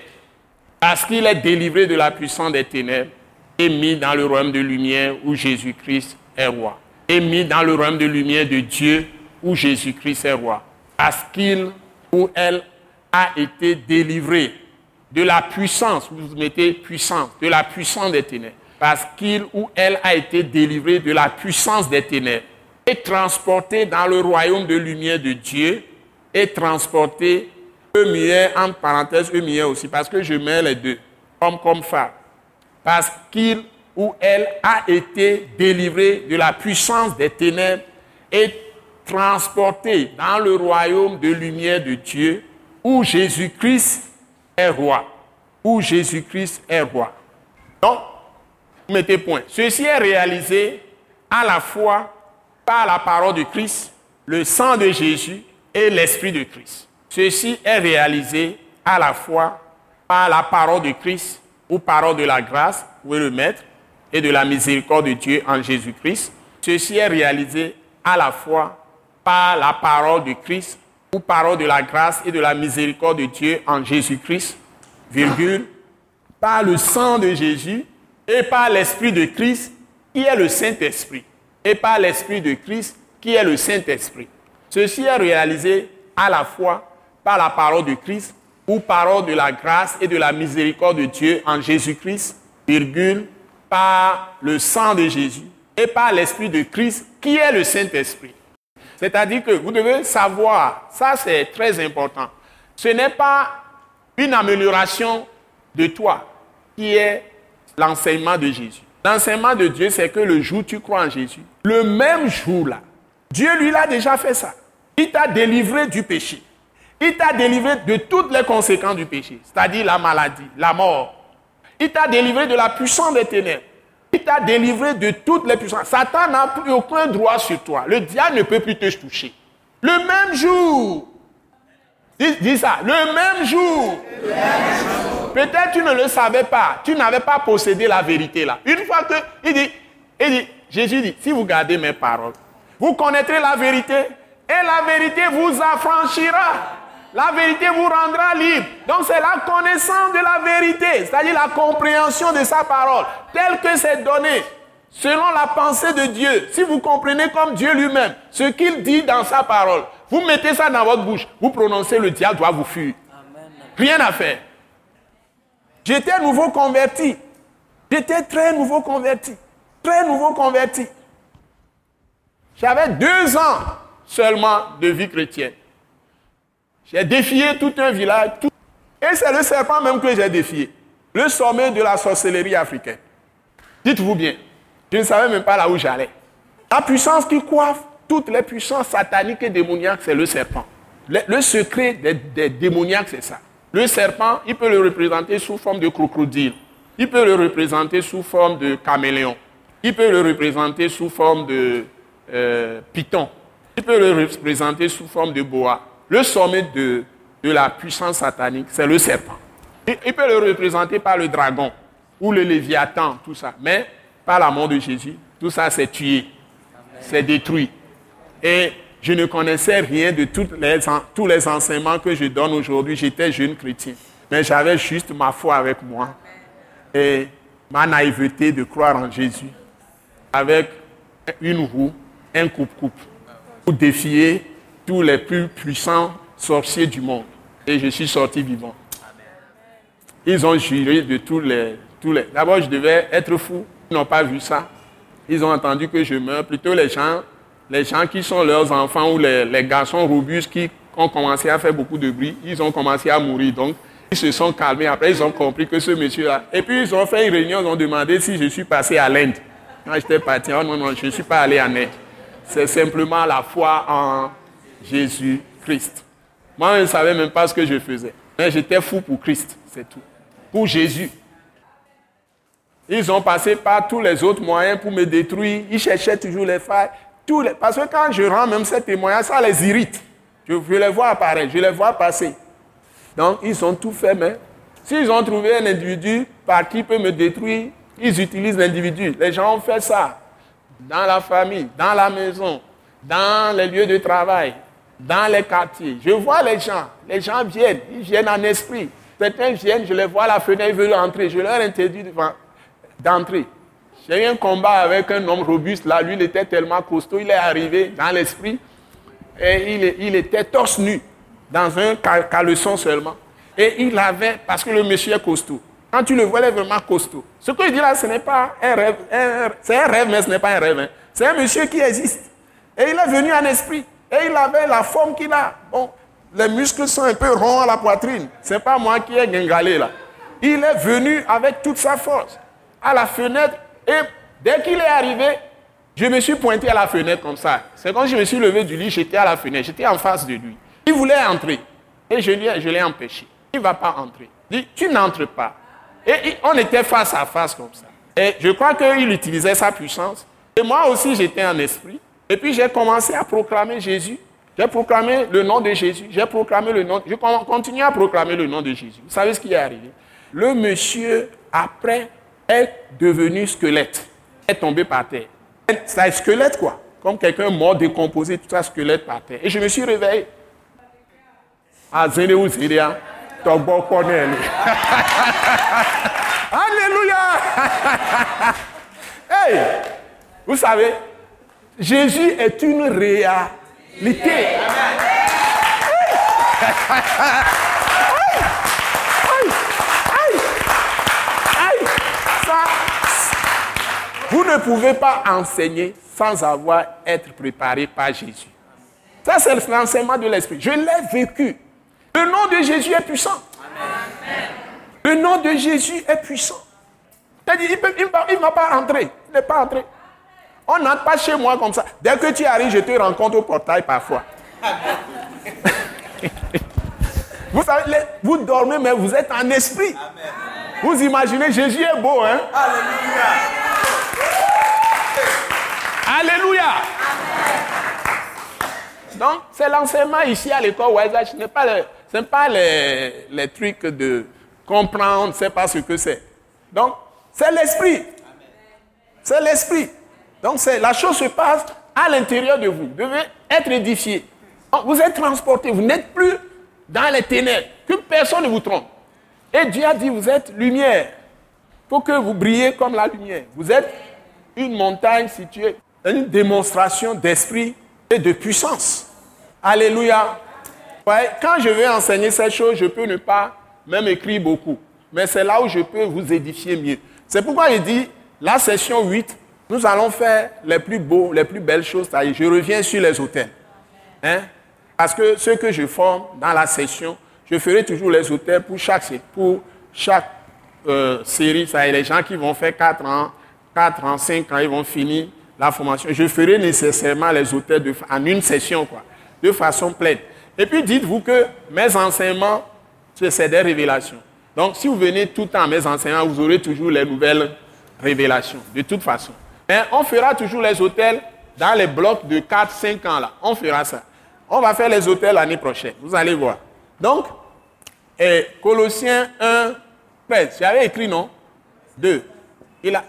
Parce qu'il est délivré de la puissance des ténèbres et mis dans le royaume de lumière où Jésus-Christ est roi. Et mis dans le royaume de lumière de Dieu où Jésus-Christ est roi parce qu'il ou elle a été délivré de la puissance, vous mettez puissance, de la puissance des ténèbres, parce qu'il ou elle a été délivré de la puissance des ténèbres et transporté dans le royaume de lumière de Dieu et transporté, eux entre parenthèses, eux aussi, parce que je mets les deux, comme comme femme. Parce qu'il ou elle a été délivré de la puissance des ténèbres et transporté dans le royaume de lumière de Dieu, où Jésus-Christ est roi. Où Jésus-Christ est roi. Donc, mettez point. Ceci est réalisé à la fois par la parole de Christ, le sang de Jésus et l'Esprit de Christ. Ceci est réalisé à la fois par la parole de Christ ou parole de la grâce, où est le Maître, et de la miséricorde de Dieu en Jésus-Christ. Ceci est réalisé à la fois par la parole de Christ ou parole de la grâce et de la miséricorde de Dieu en Jésus-Christ, virgule, par le sang de Jésus et par l'Esprit de Christ qui est le Saint-Esprit, et par l'Esprit de Christ qui est le Saint-Esprit. Ceci est réalisé à la fois par la parole de Christ ou parole de la grâce et de la miséricorde de Dieu en Jésus-Christ, virgule, par le sang de Jésus et par l'Esprit de Christ qui est le Saint-Esprit. C'est-à-dire que vous devez savoir, ça c'est très important, ce n'est pas une amélioration de toi qui est l'enseignement de Jésus. L'enseignement de Dieu, c'est que le jour où tu crois en Jésus, le même jour-là, Dieu lui a déjà fait ça. Il t'a délivré du péché. Il t'a délivré de toutes les conséquences du péché, c'est-à-dire la maladie, la mort. Il t'a délivré de la puissance des ténèbres. Il t'a délivré de toutes les puissances. Satan n'a plus aucun droit sur toi. Le diable ne peut plus te toucher. Le même jour. Dis, ça. Le même jour. Peut-être tu ne le savais pas. Tu n'avais pas possédé la vérité là. Une fois que. Il dit, il dit, Jésus dit, si vous gardez mes paroles, vous connaîtrez la vérité et la vérité vous affranchira. La vérité vous rendra libre. Donc c'est la connaissance de la vérité, c'est-à-dire la compréhension de sa parole, telle que c'est donné, selon la pensée de Dieu. Si vous comprenez comme Dieu lui-même ce qu'il dit dans sa parole, vous mettez ça dans votre bouche, vous prononcez, le diable doit vous fuir. Rien à faire. J'étais nouveau converti. J'étais très nouveau converti. Très nouveau converti. J'avais deux ans seulement de vie chrétienne. J'ai défié tout un village. Et c'est le serpent même que j'ai défié. Le sommet de la sorcellerie africaine. Dites-vous bien, je ne savais même pas là où j'allais. La puissance qui coiffe toutes les puissances sataniques et démoniaques, c'est le serpent. Le, secret des, démoniaques, c'est ça. Le serpent, il peut le représenter sous forme de crocodile. Il peut le représenter sous forme de caméléon. Il peut le représenter sous forme de euh, python. Il peut le représenter sous forme de boa. Le sommet de, la puissance satanique, c'est le serpent. Il, peut le représenter par le dragon ou le léviathan, tout ça. Mais par la mort de Jésus, tout ça s'est tué, c'est détruit. Et je ne connaissais rien de les, tous les enseignements que je donne aujourd'hui. J'étais jeune chrétien. Mais j'avais juste ma foi avec moi et ma naïveté de croire en Jésus avec une roue, un coupe-coupe, pour défier tous les plus puissants sorciers du monde. Et je suis sorti vivant. Ils ont juré de tous les... Tous les... D'abord, je devais être fou. Ils n'ont pas vu ça. Ils ont entendu que je meurs. Plutôt les gens, les gens qui sont leurs enfants ou les, les garçons robustes qui ont commencé à faire beaucoup de bruit, ils ont commencé à mourir. Donc, ils se sont calmés. Après, ils ont compris que ce monsieur-là. Et puis, ils ont fait une réunion, ils ont demandé si je suis passé à l'Inde. Quand j'étais parti, oh non, non, je ne suis pas allé en Inde. C'est simplement la foi en Jésus-Christ. Moi, je ne savais même pas ce que je faisais. Mais j'étais fou pour Christ, c'est tout. Pour Jésus. Ils ont passé par tous les autres moyens pour me détruire. Ils cherchaient toujours les failles. Tous les... Parce que quand je rends même ces témoignages, ça les irrite. Je, je les vois apparaître, je les vois passer. Donc, ils ont tout fait, mais s'ils ont trouvé un individu par qui peut me détruire, ils utilisent l'individu. Les gens ont fait ça dans la famille, dans la maison, dans les lieux de travail, dans les quartiers. Je vois les gens. Les gens viennent. Ils viennent en esprit. Certains viennent, je les vois à la fenêtre, ils veulent entrer. Je leur interdis d'entrer. J'ai eu un combat avec un homme robuste. Là, lui, il était tellement costaud. Il est arrivé dans l'esprit. Et il, était torse nu, dans un caleçon seulement. Et il avait, parce que le monsieur est costaud. Quand tu le vois, il est vraiment costaud. Ce que je dis là, ce n'est pas un rêve. C'est un rêve, mais ce n'est pas un rêve. hein. C'est un monsieur qui existe. Et il est venu en esprit. Et il avait la forme qu'il a. Bon, les muscles sont un peu ronds à la poitrine. Ce n'est pas moi qui ai guingalé là. Il est venu avec toute sa force à la fenêtre. Et dès qu'il est arrivé, je me suis pointé à la fenêtre comme ça. C'est quand je me suis levé du lit, j'étais à la fenêtre. J'étais en face de lui. Il voulait entrer. Et je, l'ai empêché. Il ne va pas entrer. Il dit, tu n'entres pas. Et on était face à face comme ça. Et je crois qu'il utilisait sa puissance. Et moi aussi, j'étais en esprit. Et puis j'ai commencé à proclamer Jésus. J'ai proclamé le nom de Jésus. J'ai proclamé le nom. Je con- continue à proclamer le nom de Jésus. Vous savez ce qui est arrivé? Le monsieur, après, est devenu squelette. Est tombé par terre. C'est un squelette, quoi. Comme quelqu'un mort, décomposé, tout ça, squelette par terre. Et je me suis réveillé. Ah, ou zéné, hein. [LAUGHS] Alléluia. [LAUGHS] hey, vous savez, Jésus est une réalité. Vous ne pouvez pas enseigner sans avoir être préparé par Jésus. Ça, c'est l'enseignement de l'Esprit. Je l'ai vécu. Le nom de Jésus est puissant. Le nom de Jésus est puissant. C'est-à-dire, il ne va pas rentrer. Il n'est pas entré. On n'entre pas chez moi comme ça. Dès que tu arrives, je te rencontre au portail parfois. vous savez, les- vous dormez, mais vous êtes en esprit. Vous imaginez, Jésus est beau, hein? Alléluia. Donc, c'est l'enseignement ici à l'école Wise Ce n'est pas, le- ce n'est pas les, les trucs de comprendre, c'est pas ce que c'est. Donc, c'est l'esprit. C'est l'esprit. Donc, la chose se passe à l'intérieur de vous. Vous devez être édifié. Vous êtes transporté. Vous n'êtes plus dans les ténèbres. Que personne ne vous trompe. Et Dieu a dit, vous êtes lumière. Il faut que vous brillez comme la lumière. Vous êtes une montagne située, une démonstration d'esprit et de puissance. Alléluia. Ouais, quand je vais enseigner ces choses, je peux ne pas même écrire beaucoup. Mais c'est là où je peux vous édifier mieux. C'est pourquoi il dit, la session 8, nous allons faire les plus beaux, les plus belles choses. Je reviens sur les hôtels. Hein? Parce que ce que je forme dans la session, je ferai toujours les hôtels pour chaque, pour chaque euh, série. Ça, les gens qui vont faire 4 ans, 4 ans, 5 ans, ils vont finir la formation. Je ferai nécessairement les hôtels de- en une session, quoi, de façon pleine. Et puis dites-vous que mes enseignements, c'est c'est des révélations. Donc si vous venez tout le temps à mes enseignements, vous aurez toujours les nouvelles révélations, de toute façon. Mais on fera toujours les hôtels dans les blocs de 4-5 ans là. On fera ça. On va faire les hôtels l'année prochaine. Vous allez voir. Donc, et Colossiens 1, 13. J'avais écrit non? 2. Il a,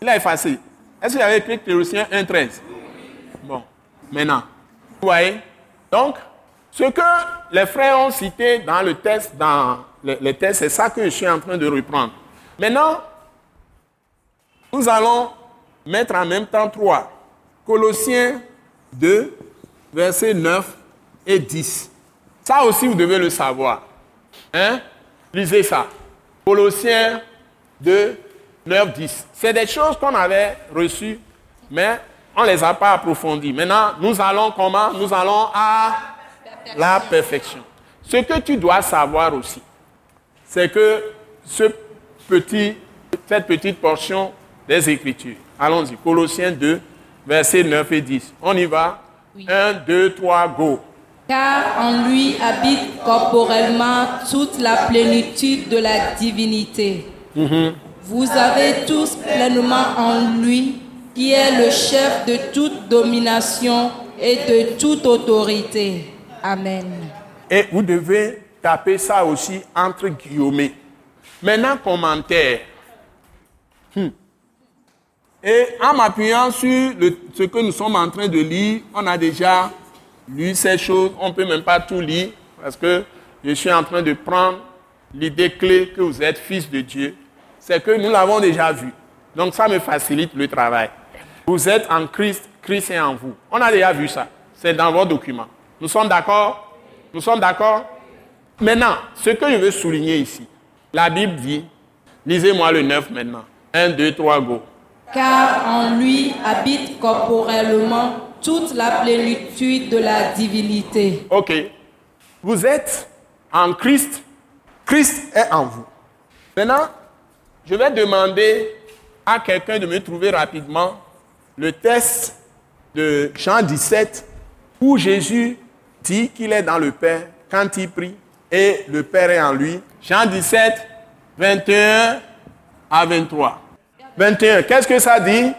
il a effacé. Est-ce que j'avais écrit Colossiens 1, 13 Bon, maintenant. Vous voyez? Donc, ce que les frères ont cité dans le test, dans le test, c'est ça que je suis en train de reprendre. Maintenant, nous allons mettre en même temps trois. Colossiens 2, versets 9 et 10. Ça aussi, vous devez le savoir. Hein? Lisez ça. Colossiens 2, 9, 10. C'est des choses qu'on avait reçues, mais on ne les a pas approfondies. Maintenant, nous allons comment? Nous allons à la perfection. Ce que tu dois savoir aussi, c'est que ce petit, cette petite portion des Écritures, allons-y, Colossiens 2, versets 9 et 10. On y va 1, 2, 3, go. Car en lui habite corporellement toute la plénitude de la divinité. Vous avez tous pleinement en lui, qui est le chef de toute domination et de toute autorité. Amen. Et vous devez taper ça aussi entre guillemets. Maintenant, commentaire. Hmm. Et en m'appuyant sur ce que nous sommes en train de lire, on a déjà lu ces choses. On ne peut même pas tout lire parce que je suis en train de prendre l'idée clé que vous êtes fils de Dieu. C'est que nous l'avons déjà vu. Donc ça me facilite le travail. Vous êtes en Christ, Christ est en vous. On a déjà vu ça. C'est dans vos documents. Nous sommes d'accord? Nous sommes d'accord? Maintenant, ce que je veux souligner ici, la Bible dit, lisez-moi le 9 maintenant. 1, 2, 3, go. Car en lui habite corporellement toute la plénitude de la divinité. Ok. Vous êtes en Christ. Christ est en vous. Maintenant, je vais demander à quelqu'un de me trouver rapidement le test de Jean 17 où Jésus dit qu'il est dans le Père quand il prie et le Père est en lui. Jean 17, 21 à 23. 21, qu'est-ce que ça dit?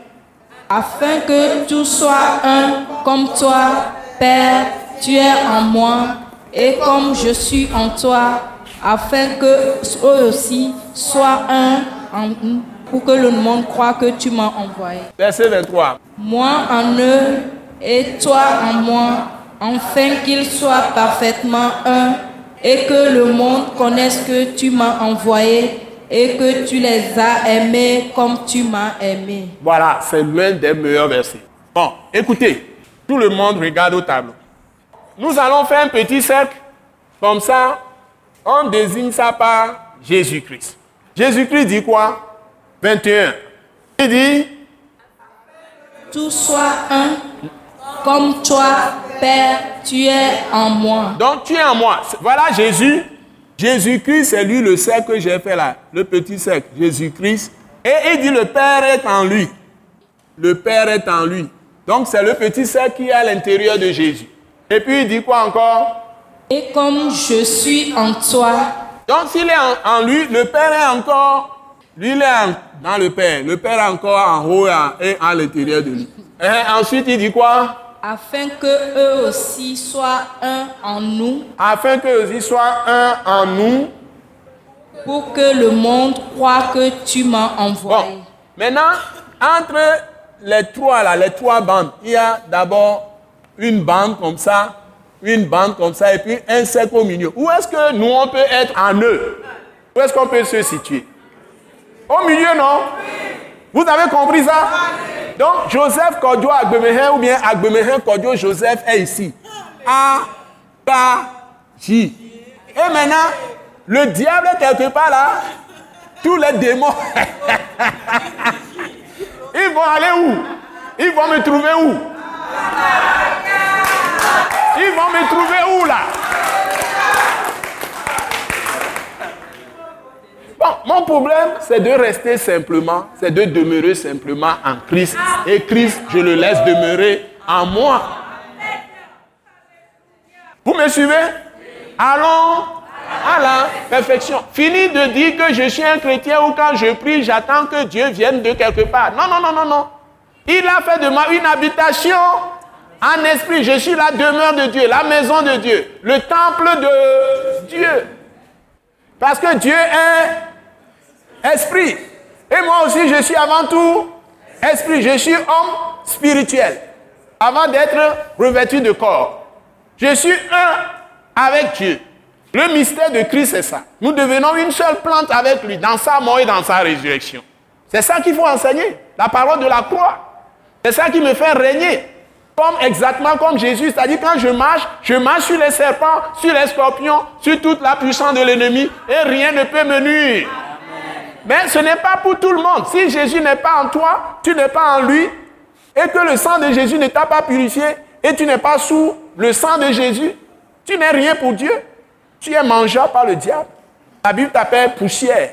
Afin que tout soit un comme toi, Père, tu es en moi, et comme je suis en toi, afin que eux aussi soient un en nous, pour que le monde croit que tu m'as envoyé. Verset 23. Moi en eux et toi en moi, afin qu'ils soient parfaitement un, et que le monde connaisse que tu m'as envoyé et que tu les as aimés comme tu m'as aimé. Voilà, c'est l'un des meilleurs versets. Bon, écoutez, tout le monde regarde au tableau. Nous allons faire un petit cercle, comme ça, on désigne ça par Jésus-Christ. Jésus-Christ dit quoi? 21. Il dit, Tout soit un, comme toi, Père, tu es en moi. donc tu es en moi. Voilà Jésus. Jésus-Christ, c'est lui le cercle que j'ai fait là, le petit cercle. Jésus-Christ. Et il dit, le Père est en lui. Le Père est en lui. Donc c'est le petit cercle qui est à l'intérieur de Jésus. Et puis il dit quoi encore? Et comme je suis en toi, Donc s'il est en, en lui, le Père est encore, lui il est en- dans le Père. Le Père est encore en haut et à, et à l'intérieur de lui. Et ensuite il dit quoi? Afin que eux aussi soient un en nous, Afin que aussi soient un en nous. pour que le monde croit que tu m'as Bon, envoyé. maintenant, entre les trois là, les trois bandes, il y a d'abord une bande comme ça, une bande comme ça, et puis un cercle au milieu. Où est-ce que nous on peut être en eux? Où est-ce qu'on peut se situer? Au milieu, non? Vous avez compris ça? Donc, Joseph Kodjo Agbemehin ou bien Agbemehin Kodjo Joseph est ici. A, K, J. Et maintenant, le diable est quelque part là. Tous les démons. [LAUGHS] Ils vont aller où? Ils vont me trouver où? Ils vont me trouver où là Bon, mon problème, c'est de rester simplement, c'est de demeurer simplement en Christ. Et Christ, je le laisse demeurer en moi. Vous me suivez? Allons à la perfection. Fini de dire que je suis un chrétien ou quand je prie, j'attends que Dieu vienne de quelque part. Non, non, non, non, non. Il a fait de moi une habitation en esprit. Je suis la demeure de Dieu, la maison de Dieu, le temple de Dieu. Parce que Dieu est esprit. Et moi aussi, je suis avant tout esprit. Je suis homme spirituel. Avant d'être revêtu de corps. Je suis un avec Dieu. Le mystère de Christ, c'est ça. Nous devenons une seule plante avec lui, dans sa mort et dans sa résurrection. C'est ça qu'il faut enseigner. La parole de la croix. C'est ça qui me fait régner. Comme exactement comme Jésus. C'est-à-dire quand je marche, je marche sur les serpents, sur les scorpions, sur toute la puissance de l'ennemi et rien ne peut me nuire. Mais ce n'est pas pour tout le monde. Si Jésus n'est pas en toi, tu n'es pas en lui, et que le sang de Jésus ne t'a pas purifié, et tu n'es pas sous le sang de Jésus, tu n'es rien pour Dieu. Tu es mangeable par le diable. La Bible t'appelle poussière.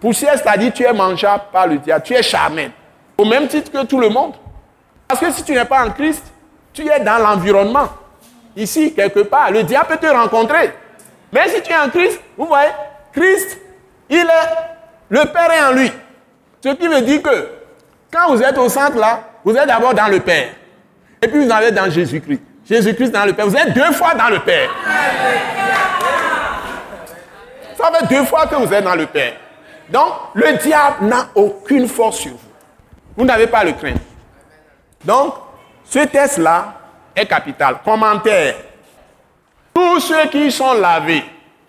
Poussière, c'est-à-dire tu es mangeable par le diable. Tu es charmé. Au même titre que tout le monde. Parce que si tu n'es pas en Christ, tu es dans l'environnement. Ici, quelque part, le diable peut te rencontrer. Mais si tu es en Christ, vous voyez, Christ, il est, le Père est en lui. Ce qui veut dire que quand vous êtes au centre là, vous êtes d'abord dans le Père. Et puis vous en dans Jésus-Christ. Jésus-Christ dans le Père. Vous êtes deux fois dans le Père. Ça fait deux fois que vous êtes dans le Père. Donc, le diable n'a aucune force sur vous. Vous n'avez pas le craindre. Donc, ce test-là est capital. Commentaire. Tous ceux qui sont lavés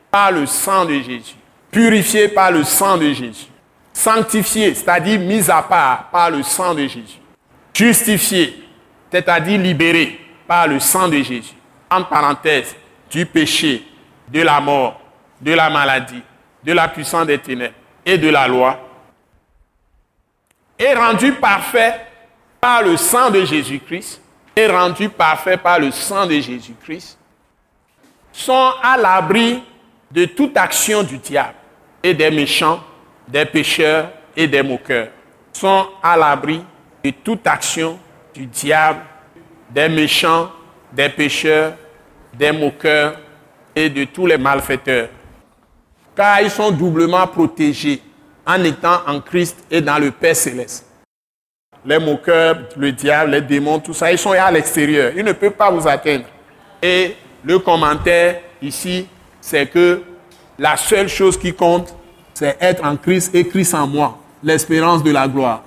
par le sang de Jésus, purifiés par le sang de Jésus, sanctifiés, c'est-à-dire mis à part par le sang de Jésus, justifiés, c'est-à-dire libérés par le sang de Jésus, en parenthèse, du péché de la mort, de la maladie, de la puissance des ténèbres et de la loi, est rendu parfait par le sang de Jésus-Christ, est rendu parfait par le sang de Jésus-Christ, sont à l'abri de toute action du diable et des méchants, des pécheurs et des moqueurs. Sont à l'abri de toute action du diable, des méchants, des pécheurs, des moqueurs et de tous les malfaiteurs. Car ils sont doublement protégés en étant en Christ et dans le Père céleste. Les moqueurs, le diable, les démons, tout ça, ils sont à l'extérieur. Ils ne peuvent pas vous atteindre. Et le commentaire ici, c'est que la seule chose qui compte, c'est être en Christ et Christ en moi, l'espérance de la gloire.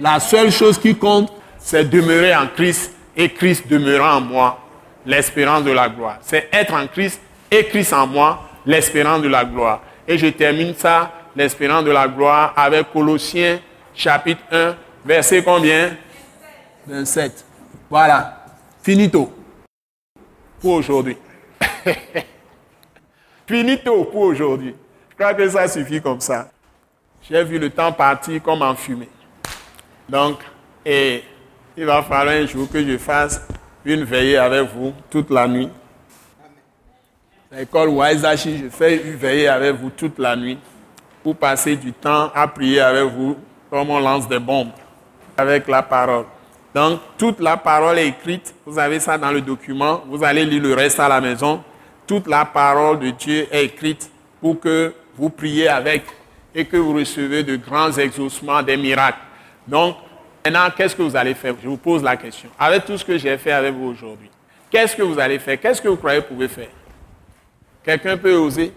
La seule chose qui compte, c'est demeurer en Christ et Christ demeurant en moi, l'espérance de la gloire. C'est être en Christ et Christ en moi, l'espérance de la gloire. Et je termine ça, l'espérance de la gloire, avec Colossiens chapitre 1, verset combien? 27. Voilà. Finito. Pour aujourd'hui. [LAUGHS] Finito pour aujourd'hui. Je crois que ça suffit comme ça. J'ai vu le temps partir comme en fumée. Donc, et il va falloir un jour que je fasse une veillée avec vous toute la nuit. L'école Waisashi, je fais une veillée avec vous toute la nuit pour passer du temps à prier avec vous comme on lance des bombes avec la parole. Donc, toute la parole est écrite. Vous avez ça dans le document. Vous allez lire le reste à la maison. Toute la parole de Dieu est écrite pour que vous priez avec et que vous recevez de grands exaucements, des miracles. Donc, maintenant, qu'est-ce que vous allez faire? Je vous pose la question. Avec tout ce que j'ai fait avec vous aujourd'hui, qu'est-ce que vous allez faire? Qu'est-ce que vous croyez que vous pouvez faire? Quelqu'un peut oser?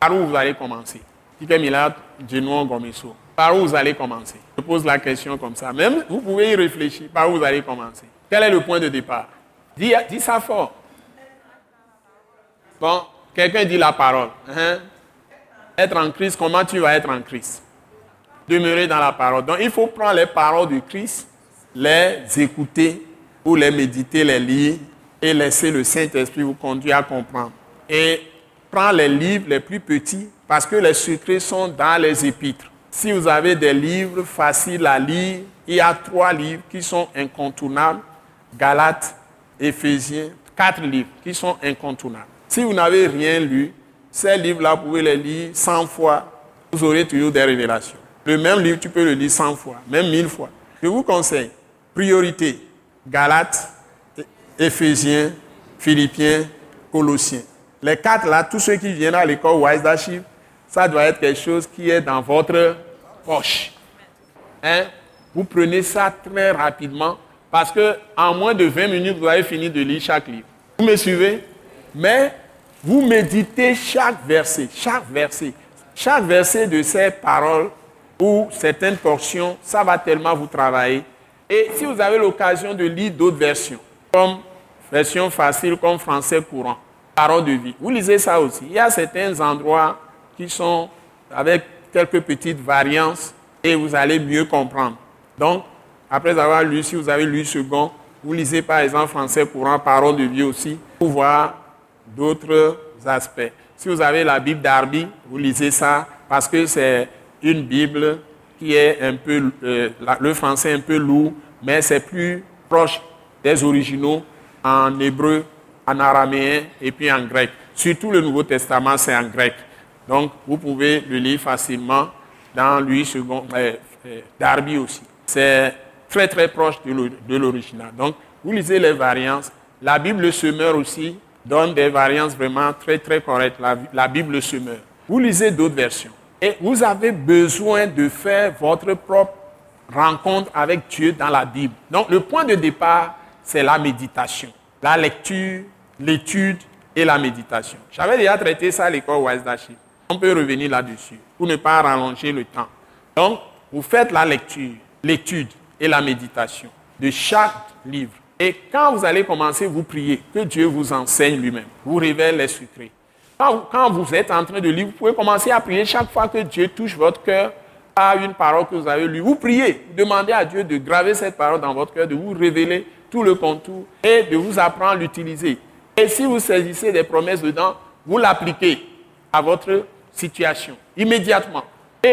Par où vous allez commencer? Par où vous allez commencer? Je pose la question comme ça. Même, vous pouvez y réfléchir. Par où vous allez commencer? Quel est le point de départ? Dis, dis ça fort. Bon, quelqu'un dit la parole. Hein? Être en Christ, comment tu vas être en Christ? Demeurer dans la parole. Donc il faut prendre les paroles du Christ, les écouter ou les méditer, les lire et laisser le Saint-Esprit vous conduire à comprendre. Et prendre les livres les plus petits parce que les secrets sont dans les épîtres. Si vous avez des livres faciles à lire, il y a trois livres qui sont incontournables. Galates, Éphésiens, quatre livres qui sont incontournables. Si vous n'avez rien lu, ces livres-là, vous pouvez les lire 100 fois, vous aurez toujours des révélations. Le même livre, tu peux le lire 100 fois, même 1000 fois. Je vous conseille, priorité, Galates, Éphésiens, Philippiens, Colossiens. Les quatre là, tous ceux qui viennent à l'école Wise Archive, ça doit être quelque chose qui est dans votre poche. Hein? Vous prenez ça très rapidement parce que en moins de 20 minutes, vous avez fini de lire chaque livre. Vous me suivez? Mais vous méditez chaque verset, chaque verset, chaque verset de ces paroles ou certaines portions, ça va tellement vous travailler. Et si vous avez l'occasion de lire d'autres versions, comme version facile, comme français courant, parole de vie, vous lisez ça aussi. Il y a certains endroits qui sont avec quelques petites variances et vous allez mieux comprendre. Donc, après avoir lu, si vous avez lu second, vous lisez par exemple français courant, parole de vie aussi, pour voir d'autres aspects. Si vous avez la Bible d'Arby, vous lisez ça parce que c'est une Bible qui est un peu, euh, le français un peu lourd, mais c'est plus proche des originaux en hébreu, en araméen et puis en grec. Surtout le Nouveau Testament, c'est en grec. Donc, vous pouvez le lire facilement dans Louis II euh, euh, Darby aussi. C'est très très proche de l'original. Donc, vous lisez les variantes. La Bible se meurt aussi donne des variantes vraiment très très correctes. La, Bible se meurt. Vous lisez d'autres versions. Et vous avez besoin de faire votre propre rencontre avec Dieu dans la Bible. Donc le point de départ, c'est la méditation. La lecture, l'étude et la méditation. J'avais déjà traité ça à l'école Wazdashi. On peut revenir là-dessus pour ne pas rallonger le temps. Donc, vous faites la lecture, l'étude et la méditation de chaque livre. Et quand vous allez commencer, vous priez, que Dieu vous enseigne lui-même, vous révèle les secrets. Quand, vous êtes en train de lire, vous pouvez commencer à prier chaque fois que Dieu touche votre cœur à une parole que vous avez lue. Vous priez, vous demandez à Dieu de graver cette parole dans votre cœur, de vous révéler tout le contour et de vous apprendre à l'utiliser. Et si vous saisissez des promesses dedans, vous l'appliquez à votre situation, immédiatement.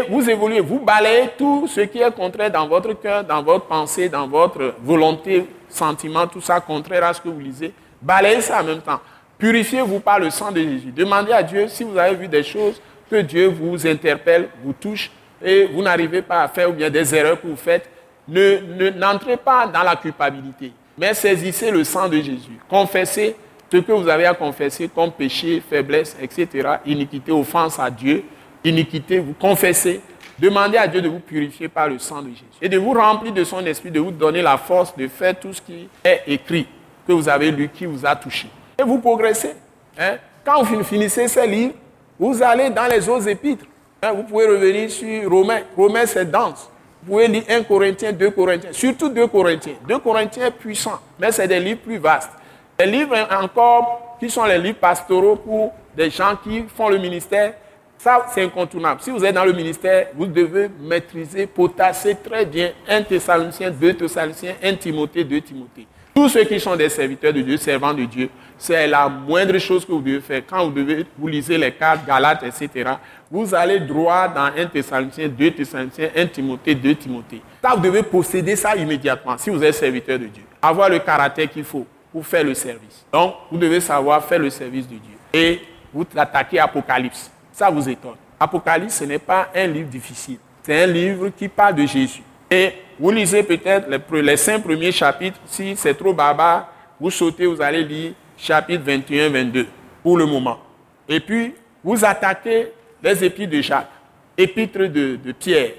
Vous évoluez, vous balayez tout ce qui est contraire dans votre cœur, dans votre pensée, dans votre volonté, sentiment, tout ça contraire à ce que vous lisez. Balayez ça en même temps. Purifiez-vous par le sang de Jésus. Demandez à Dieu si vous avez vu des choses que Dieu vous interpelle, vous touche et vous n'arrivez pas à faire ou bien des erreurs que vous faites. Ne, n'entrez pas dans la culpabilité, mais saisissez le sang de Jésus. Confessez ce que vous avez à confesser comme péché, faiblesse, etc., iniquité, offense à Dieu, iniquité, vous confessez. Demandez à Dieu de vous purifier par le sang de Jésus et de vous remplir de son esprit, de vous donner la force de faire tout ce qui est écrit, que vous avez lu, qui vous a touché. Et vous progressez. Hein. Quand vous finissez ces livres, vous allez dans les autres épîtres. Hein. Vous pouvez revenir sur Romains. Romains, c'est dense. Vous pouvez lire 1 Corinthiens, 2 Corinthiens, surtout 2 Corinthiens. 2 Corinthiens puissants, mais c'est des livres plus vastes. Les livres encore qui sont les livres pastoraux pour des gens qui font le ministère, ça c'est incontournable. Si vous êtes dans le ministère, vous devez maîtriser, potasser très bien 1 Thessaloniciens, 2 Thessaloniciens, 1 Timothée, 2 Timothée. Tous ceux qui sont des serviteurs de Dieu, servants de Dieu, c'est la moindre chose que vous devez faire. Quand vous, devez, vous lisez les cartes, Galates, etc., vous allez droit dans 1 Thessaloniciens, 2 Thessaloniciens, 1 Timothée, 2 Timothée. Ça, vous devez posséder ça immédiatement si vous êtes serviteur de Dieu. Avoir le caractère qu'il faut pour faire le service. Donc, vous devez savoir faire le service de Dieu. Et vous attaquez Apocalypse. Ça vous étonne. Apocalypse, ce n'est pas un livre difficile. C'est un livre qui parle de Jésus. Et vous lisez peut-être les, cinq premiers chapitres. Si c'est trop barbare, vous sautez, vous allez lire chapitre 21, 22 pour le moment. Et puis, vous attaquez les épîtres de Jacques, épîtres de, Pierre,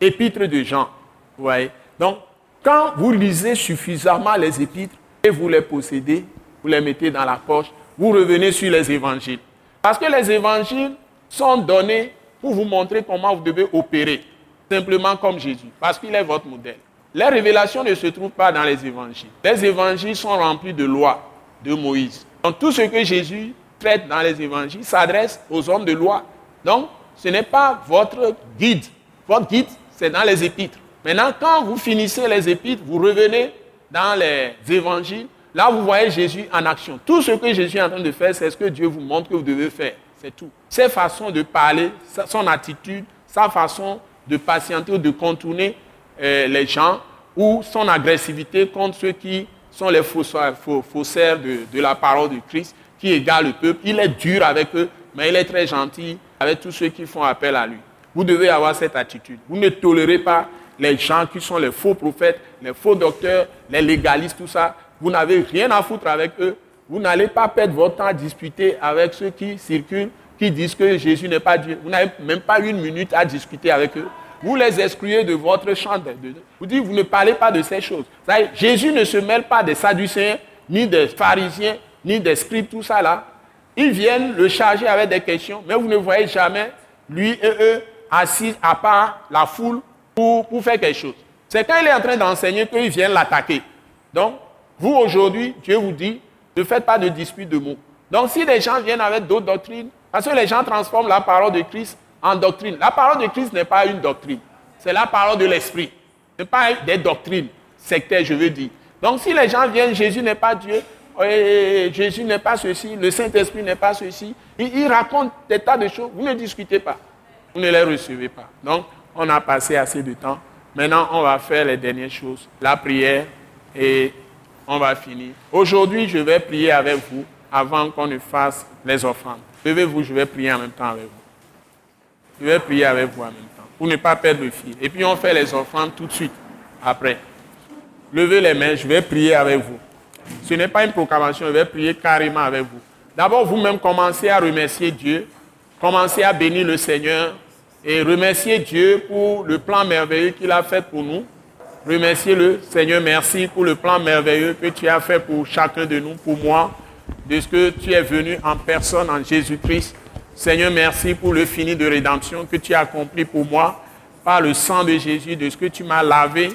épîtres de Jean. Vous voyez Donc, quand vous lisez suffisamment les épîtres et vous les possédez, vous les mettez dans la poche, vous revenez sur les évangiles. Parce que les évangiles sont donnés pour vous montrer comment vous devez opérer, simplement comme Jésus, parce qu'il est votre modèle. Les révélations ne se trouvent pas dans les évangiles. Les évangiles sont remplis de lois, de Moïse. Donc tout ce que Jésus traite dans les évangiles s'adresse aux hommes de loi. Donc ce n'est pas votre guide. Votre guide, c'est dans les épîtres. Maintenant, quand vous finissez les épîtres, vous revenez dans les évangiles. Là, vous voyez Jésus en action. Tout ce que Jésus est en train de faire, c'est ce que Dieu vous montre que vous devez faire. C'est tout. Ses façons de parler, son attitude, sa façon de patienter ou de contourner euh, les gens ou son agressivité contre ceux qui sont les faussaires de, de, la parole de Christ, qui égarent le peuple. Il est dur avec eux, mais il est très gentil avec tous ceux qui font appel à lui. Vous devez avoir cette attitude. Vous ne tolérez pas les gens qui sont les faux prophètes, les faux docteurs, les légalistes, tout ça. Vous n'avez rien à foutre avec eux. Vous n'allez pas perdre votre temps à discuter avec ceux qui circulent, qui disent que Jésus n'est pas Dieu. Vous n'avez même pas une minute à discuter avec eux vous les excluez de votre champ. Vous dites, vous ne parlez pas de ces choses. Jésus ne se mêle pas des Sadducéens, ni des pharisiens, ni des scribes, tout ça là. Ils viennent le charger avec des questions, mais vous ne voyez jamais lui et eux assis à part la foule pour, pour faire quelque chose. C'est quand il est en train d'enseigner qu'ils viennent l'attaquer. Donc, vous aujourd'hui, Dieu vous dit, ne faites pas de dispute de mots. Donc, si les gens viennent avec d'autres doctrines, parce que les gens transforment la parole de Christ en doctrine. La parole de Christ n'est pas une doctrine. C'est la parole de l'Esprit. Ce n'est pas des doctrines sectaires, je veux dire. Donc si les gens viennent, Jésus n'est pas Dieu, Jésus n'est pas ceci, le Saint-Esprit n'est pas ceci, ils, racontent des tas de choses, vous ne discutez pas. Vous ne les recevez pas. Donc on a passé assez de temps. Maintenant, on va faire les dernières choses, la prière, et on va finir. Aujourd'hui, je vais prier avec vous avant qu'on ne fasse les offrandes. Levez-vous, je vais prier en même temps avec vous. Je vais prier avec vous en même temps, pour ne pas perdre le fil. Et puis on fait les offrandes tout de suite, après. Levez les mains, je vais prier avec vous. Ce n'est pas une proclamation, je vais prier carrément avec vous. D'abord, vous-même, commencez à remercier Dieu, commencez à bénir le Seigneur et remercier Dieu pour le plan merveilleux qu'il a fait pour nous. Remerciez le Seigneur, merci pour le plan merveilleux que tu as fait pour chacun de nous, pour moi, de ce que tu es venu en personne en Jésus-Christ Seigneur, merci pour le fini de rédemption que tu as accompli pour moi par le sang de Jésus, de ce que tu m'as lavé,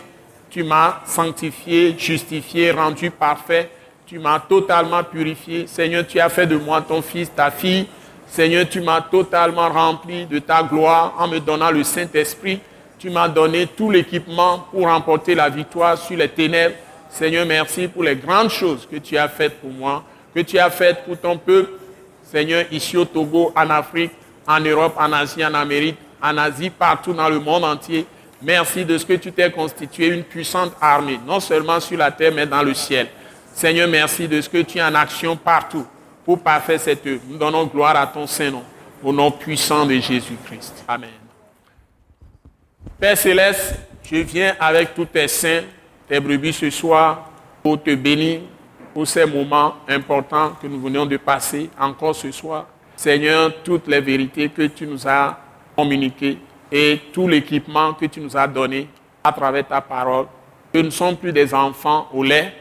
tu m'as sanctifié, justifié, rendu parfait, tu m'as totalement purifié. Seigneur, tu as fait de moi ton fils, ta fille. Seigneur, tu m'as totalement rempli de ta gloire en me donnant le Saint-Esprit. Tu m'as donné tout l'équipement pour remporter la victoire sur les ténèbres. Seigneur, merci pour les grandes choses que tu as faites pour moi, que tu as faites pour ton peuple Seigneur, ici au Togo, en Afrique, en Europe, en Asie, en Amérique, en Asie, partout dans le monde entier. Merci de ce que tu t'es constitué une puissante armée, non seulement sur la terre, mais dans le ciel. Seigneur, merci de ce que tu es en action partout pour parfaire cette œuvre. Nous donnons gloire à ton Saint-Nom, au nom puissant de Jésus-Christ. Amen. Père céleste, je viens avec tous tes saints, tes brebis ce soir, pour te bénir pour ces moments importants que nous venons de passer encore ce soir. Seigneur, toutes les vérités que tu nous as communiquées et tout l'équipement que tu nous as donné à travers ta parole, nous ne sommes plus des enfants au lait,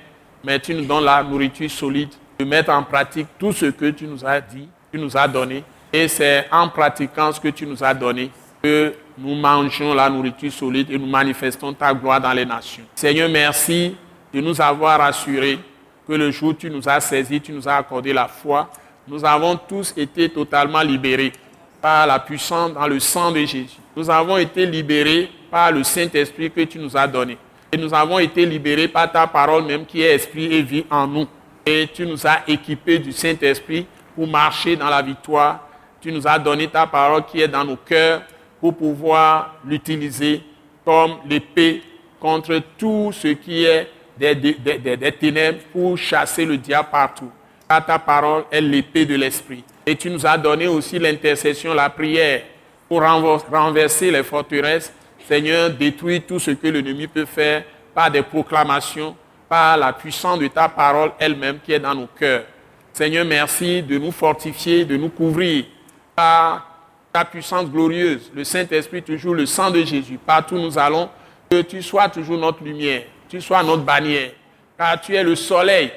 mais tu nous donnes la nourriture solide de mettre en pratique tout ce que tu nous as dit, tu nous as donné. Et c'est en pratiquant ce que tu nous as donné que nous mangeons la nourriture solide et nous manifestons ta gloire dans les nations. Seigneur, merci de nous avoir assurés que le jour où tu nous as saisis, tu nous as accordé la foi. Nous avons tous été totalement libérés par la puissance dans le sang de Jésus. Nous avons été libérés par le Saint-Esprit que tu nous as donné. Et nous avons été libérés par ta parole même qui est esprit et vie en nous. Et tu nous as équipés du Saint-Esprit pour marcher dans la victoire. Tu nous as donné ta parole qui est dans nos cœurs pour pouvoir l'utiliser comme l'épée contre tout ce qui est des, ténèbres pour chasser le diable partout. Car ta parole est l'épée de l'esprit. Et tu nous as donné aussi l'intercession, la prière pour renverser les forteresses. Seigneur, détruis tout ce que l'ennemi peut faire par des proclamations, par la puissance de ta parole elle-même qui est dans nos cœurs. Seigneur, merci de nous fortifier, de nous couvrir par ta puissance glorieuse, le Saint-Esprit, toujours le sang de Jésus. Partout nous allons, que tu sois toujours notre lumière tu sois notre bannière, car tu es le soleil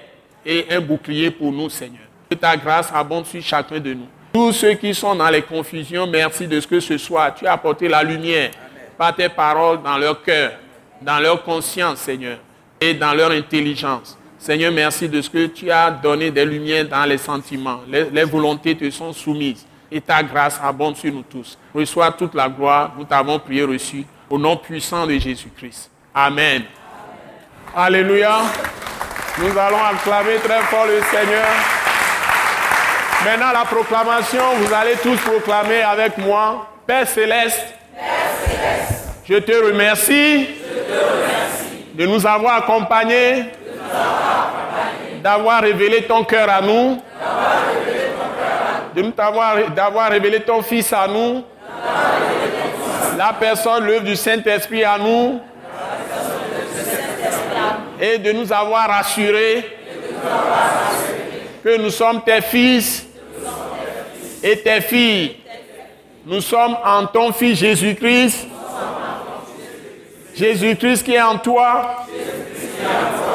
et un bouclier pour nous, Seigneur. Que ta grâce abonde sur chacun de nous. Tous ceux qui sont dans les confusions, merci de ce que ce soir, tu as apporté la lumière par tes paroles dans leur cœur, dans leur conscience, Seigneur, et dans leur intelligence. Seigneur, merci de ce que tu as donné des lumières dans les sentiments. Les volontés te sont soumises et ta grâce abonde sur nous tous. Reçois toute la gloire. Nous t'avons prié reçu au nom puissant de Jésus-Christ. Amen. Alléluia. Nous allons acclamer très fort le Seigneur. Maintenant, la proclamation, vous allez tous proclamer avec moi. Père céleste, je, te remercie, de nous avoir accompagnés, d'avoir révélé ton cœur à nous, d'avoir révélé ton Fils à nous, la personne, l'œuvre du Saint-Esprit à nous et de nous avoir assurés que nous sommes tes fils et tes filles. Nous sommes en ton Fils Jésus-Christ. Jésus-Christ qui est en toi.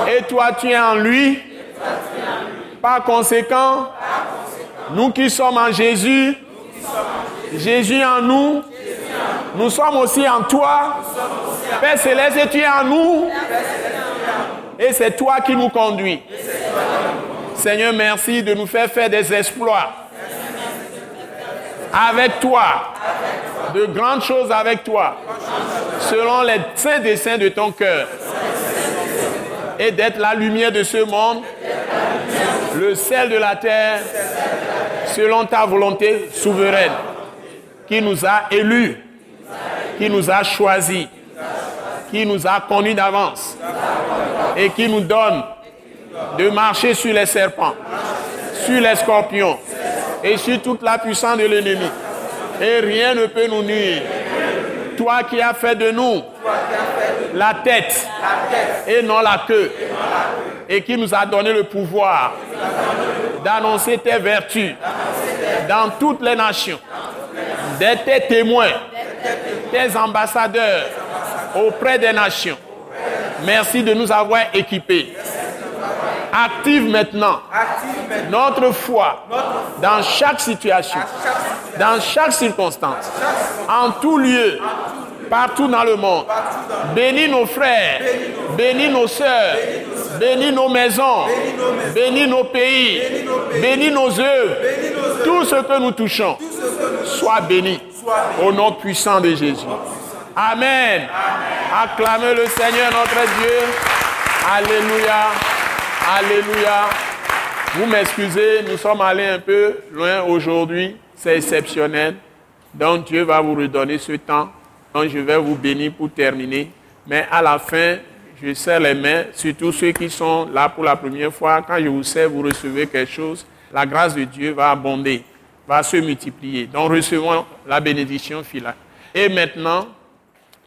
Et toi tu es en lui. Par conséquent, nous qui sommes en Jésus, Jésus en nous, nous sommes aussi en toi. Père Céleste, tu es en nous. Et c'est toi qui nous conduis. Seigneur, merci de nous faire faire des exploits. Avec toi. De grandes choses avec toi. Selon les saints desseins de ton cœur. Et d'être la lumière de ce monde. Le sel de la terre. Selon ta volonté souveraine. Qui nous a élus. Qui nous a choisis. Qui nous a connus d'avance et qui nous donne de marcher sur les serpents, sur les scorpions et sur toute la puissance de l'ennemi. Et rien ne peut nous nuire. Toi qui as fait de nous la tête et non la queue, et qui nous a donné le pouvoir d'annoncer tes vertus dans toutes les nations, d'être témoins, tes ambassadeurs auprès des nations Merci de nous avoir équipés. Active maintenant notre foi dans chaque situation, dans chaque circonstance, en tout lieu, partout dans le monde. Bénis nos frères, bénis nos sœurs, bénis nos maisons, bénis nos pays, bénis nos œuvres, tout ce que nous touchons. Soit béni au nom puissant de Jésus. Amen. Acclamez le Seigneur notre Dieu. Alléluia. Alléluia. Vous m'excusez, nous sommes allés un peu loin aujourd'hui. C'est exceptionnel. Donc Dieu va vous redonner ce temps. Donc je vais vous bénir pour terminer. Mais à la fin, je serre les mains, surtout ceux qui sont là pour la première fois. Quand je vous sers, vous recevez quelque chose. La grâce de Dieu va abonder, va se multiplier. Donc recevons la bénédiction finale. Et maintenant,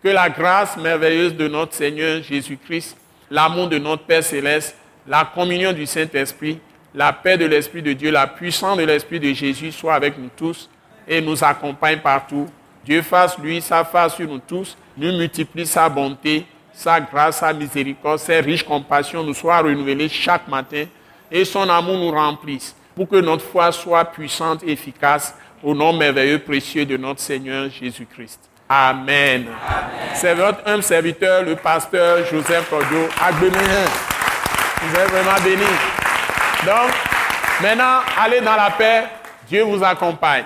que la grâce merveilleuse de notre Seigneur Jésus-Christ, l'amour de notre Père céleste, la communion du Saint-Esprit, la paix de l'Esprit de Dieu, la puissance de l'Esprit de Jésus soit avec nous tous et nous accompagne partout. Dieu fasse, lui, sa face sur nous tous, nous multiplie sa bonté, sa grâce, sa miséricorde, ses riches compassions nous soient renouvelées chaque matin et son amour nous remplisse pour que notre foi soit puissante et efficace au nom merveilleux, précieux de notre Seigneur Jésus-Christ. Amen. C'est votre humble serviteur, le pasteur Joseph Cordio, Agbeméen. Vous êtes vraiment béni. Donc, maintenant, allez dans la paix. Dieu vous accompagne.